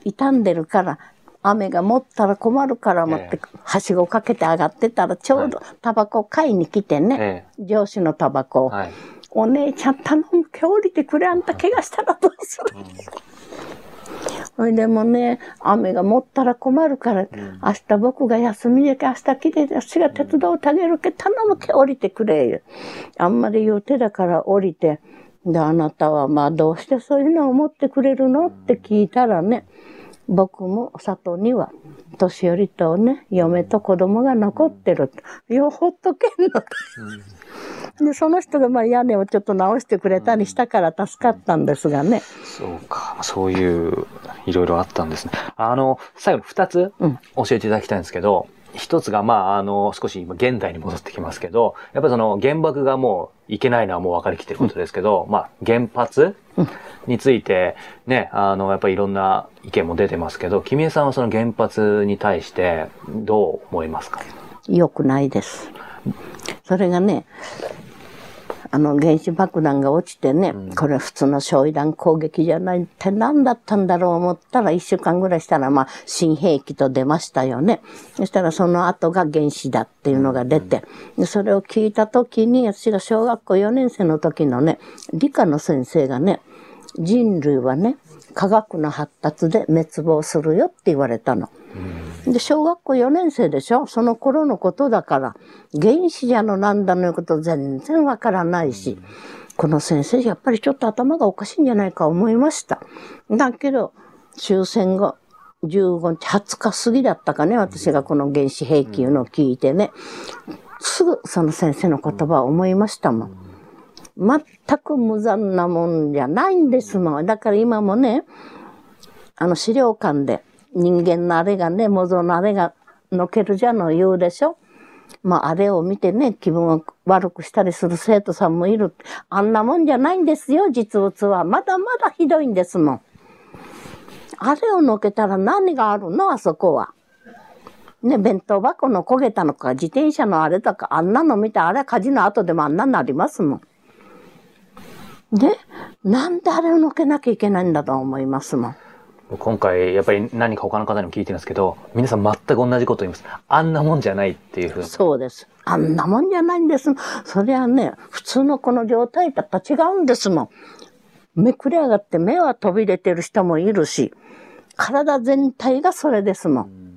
傷んでるから、雨が持ったら困るから思って、はしごかけて上がってたら、ちょうどタバコ買いに来てね、え上司のタバコを。はい。お姉ちゃん頼むけ降りてくれあんた怪我したらどうする？ほいでもね雨が持ったら困るから、明日僕が休みで明日来て私が手伝うてあげるけ頼むけ降りてくれよあんまり言うてだから降りてであなたはまあどうしてそういうのを思ってくれるの？って聞いたらね僕も里には年寄りとね嫁と子供が残ってるよほっとけんのとで、その人がまあ屋根をちょっと直してくれたりしたから助かったんですがね。そうか。そういう、いろいろあったんですね。あの、最後に二つうん教えていただきたいんですけど、一つが、まあ、あの、少し今現代に戻ってきますけど、やっぱりその原爆がもういけないのはもう分かりきってることですけど、まあ、原発について、ね、あの、やっぱりいろんな意見も出てますけど、君江さんはその原発に対してどう思いますか？良くないです。それがね、あの原子爆弾が落ちてね、これ普通の焼夷弾攻撃じゃないって何だったんだろう思ったら一週間ぐらいしたらまあ新兵器と出ましたよね。そしたらその後が原子だっていうのが出て、でそれを聞いた時に私が小学校4年生の時のね、理科の先生がね、人類はね、科学の発達で滅亡するよって言われたの。で、小学校4年生でしょ？その頃のことだから、原子じゃのなんだのいうこと全然わからないし、この先生やっぱりちょっと頭がおかしいんじゃないか思いました。だけど、終戦後、15日、20日過ぎだったかね、私がこの原子兵器いうのを聞いてね、すぐその先生の言葉を思いましたもん。全く無残なもんじゃないんですもん。だから今もね、あの資料館で人間のあれがね、模造のあれがのけるじゃの言うでしょ。まああれを見てね、気分を悪くしたりする生徒さんもいる。あんなもんじゃないんですよ、実物は。まだまだひどいんですもん。あれをのけたら何があるの？あそこは。ね、弁当箱の焦げたのか、自転車のあれとか、あんなの見て、あれ火事の後でもあんなになりますもん。で、なんであれをのけなきゃいけないんだと思いますもん。今回、やっぱり何か他の方にも聞いてるんですけど、皆さん全く同じこと言います。あんなもんじゃないっていうふうに。そうです。あんなもんじゃないんです。そりゃね、普通のこの状態とやっぱ違うんですもん。めくれ上がって目は飛び出てる人もいるし、体全体がそれですもん。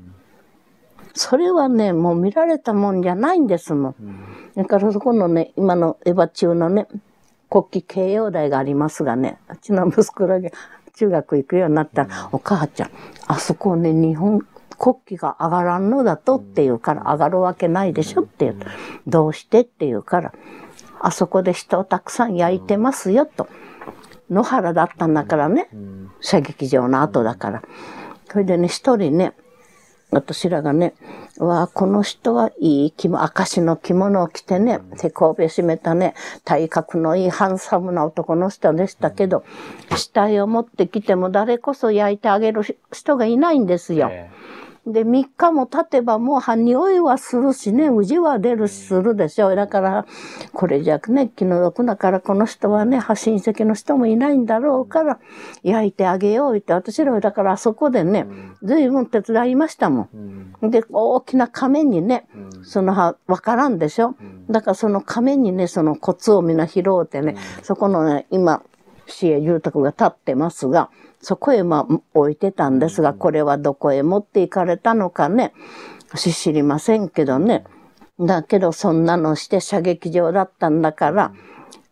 それはね、もう見られたもんじゃないんですもん。だからそこのね、今のエヴァ中のね、国旗慶応大がありますがね、うちの息子らが中学行くようになったら、お母ちゃん、あそこね、日本国旗が上がらんのだとって言うから、上がるわけないでしょって言うと、どうしてって言うから、あそこで人をたくさん焼いてますよと。野原だったんだからね、射撃場の後だから。それでね、一人ね、私らがね、わあ、この人はいい着物、証の着物を着てね、手こびを締めたね、体格のいいハンサムな男の人でしたけど、死体を持ってきても誰こそ焼いてあげる人がいないんですよ。えで、3日も経てばもうは匂いはするしね、うじは出るしするでしょ。だから、これじゃね、気の毒だからこの人はね、親戚の人もいないんだろうから、焼いてあげようって、私らはだからあそこでね、随分手伝いましたもん。で、大きな仮面にね、そのは、わからんでしょ？だからその仮面にね、そのコツをみんな拾うてね、そこのね、今、市営住宅が建ってますが、そこへまあ置いてたんですが、これはどこへ持って行かれたのかね、私知りませんけどね。だけどそんなのして射撃場だったんだから、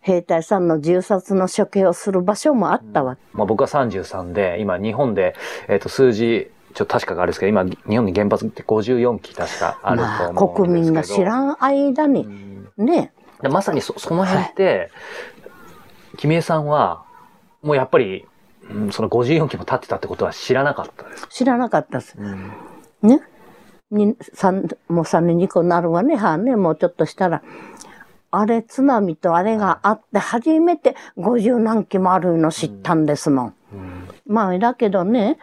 兵隊さんの銃殺の処刑をする場所もあったわけ。まあ、僕は33で、今日本で、えっ、と、数字、ちょっと確かがあるんですけど、今、日本に原発って54基確かあるまあ、と思うんですけど。国民が知らん間に、ね、でまさにそその辺って、君江さんは、もうやっぱり、うんその54期も経ってたってことは知らなかったです。知らなかったです。ね？に三もう3年2個になるわね、はあね、もうちょっとしたら。あれ、津波とあれがあって、初めて50何機もあるの知ったんですもん。まあ、だけどね、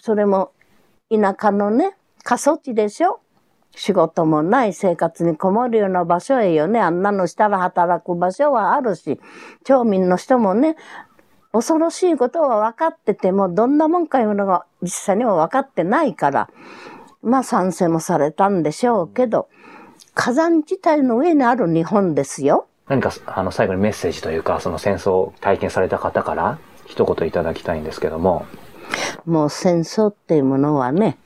それも田舎のね、過疎地でしょ？仕事もない生活にこもるような場所へよね。あんなのしたら働く場所はあるし、町民の人もね、恐ろしいことは分かってても、どんなもんかいうのが実際には分かってないから、まあ賛成もされたんでしょうけど、火山自体の上にある日本ですよ。何か、あの、最後にメッセージというか、その戦争を体験された方から一言いただきたいんですけども。もう戦争っていうものはね、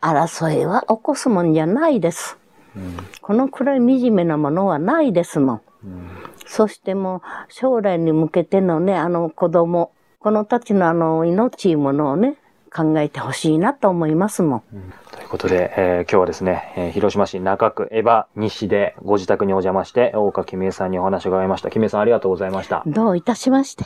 争いは起こすもんじゃないです。うん、このくらい惨めなものはないですもん。うん、そしてもう将来に向けてのね、あの子供、このたちのあの命いうものをね、考えてほしいなと思いますもん。うん、ということで、えー、今日はですね、えー、広島市中区エヴァ西でご自宅にお邪魔して、大岡君江さんにお話を伺いました。君江さんありがとうございました。どういたしまして。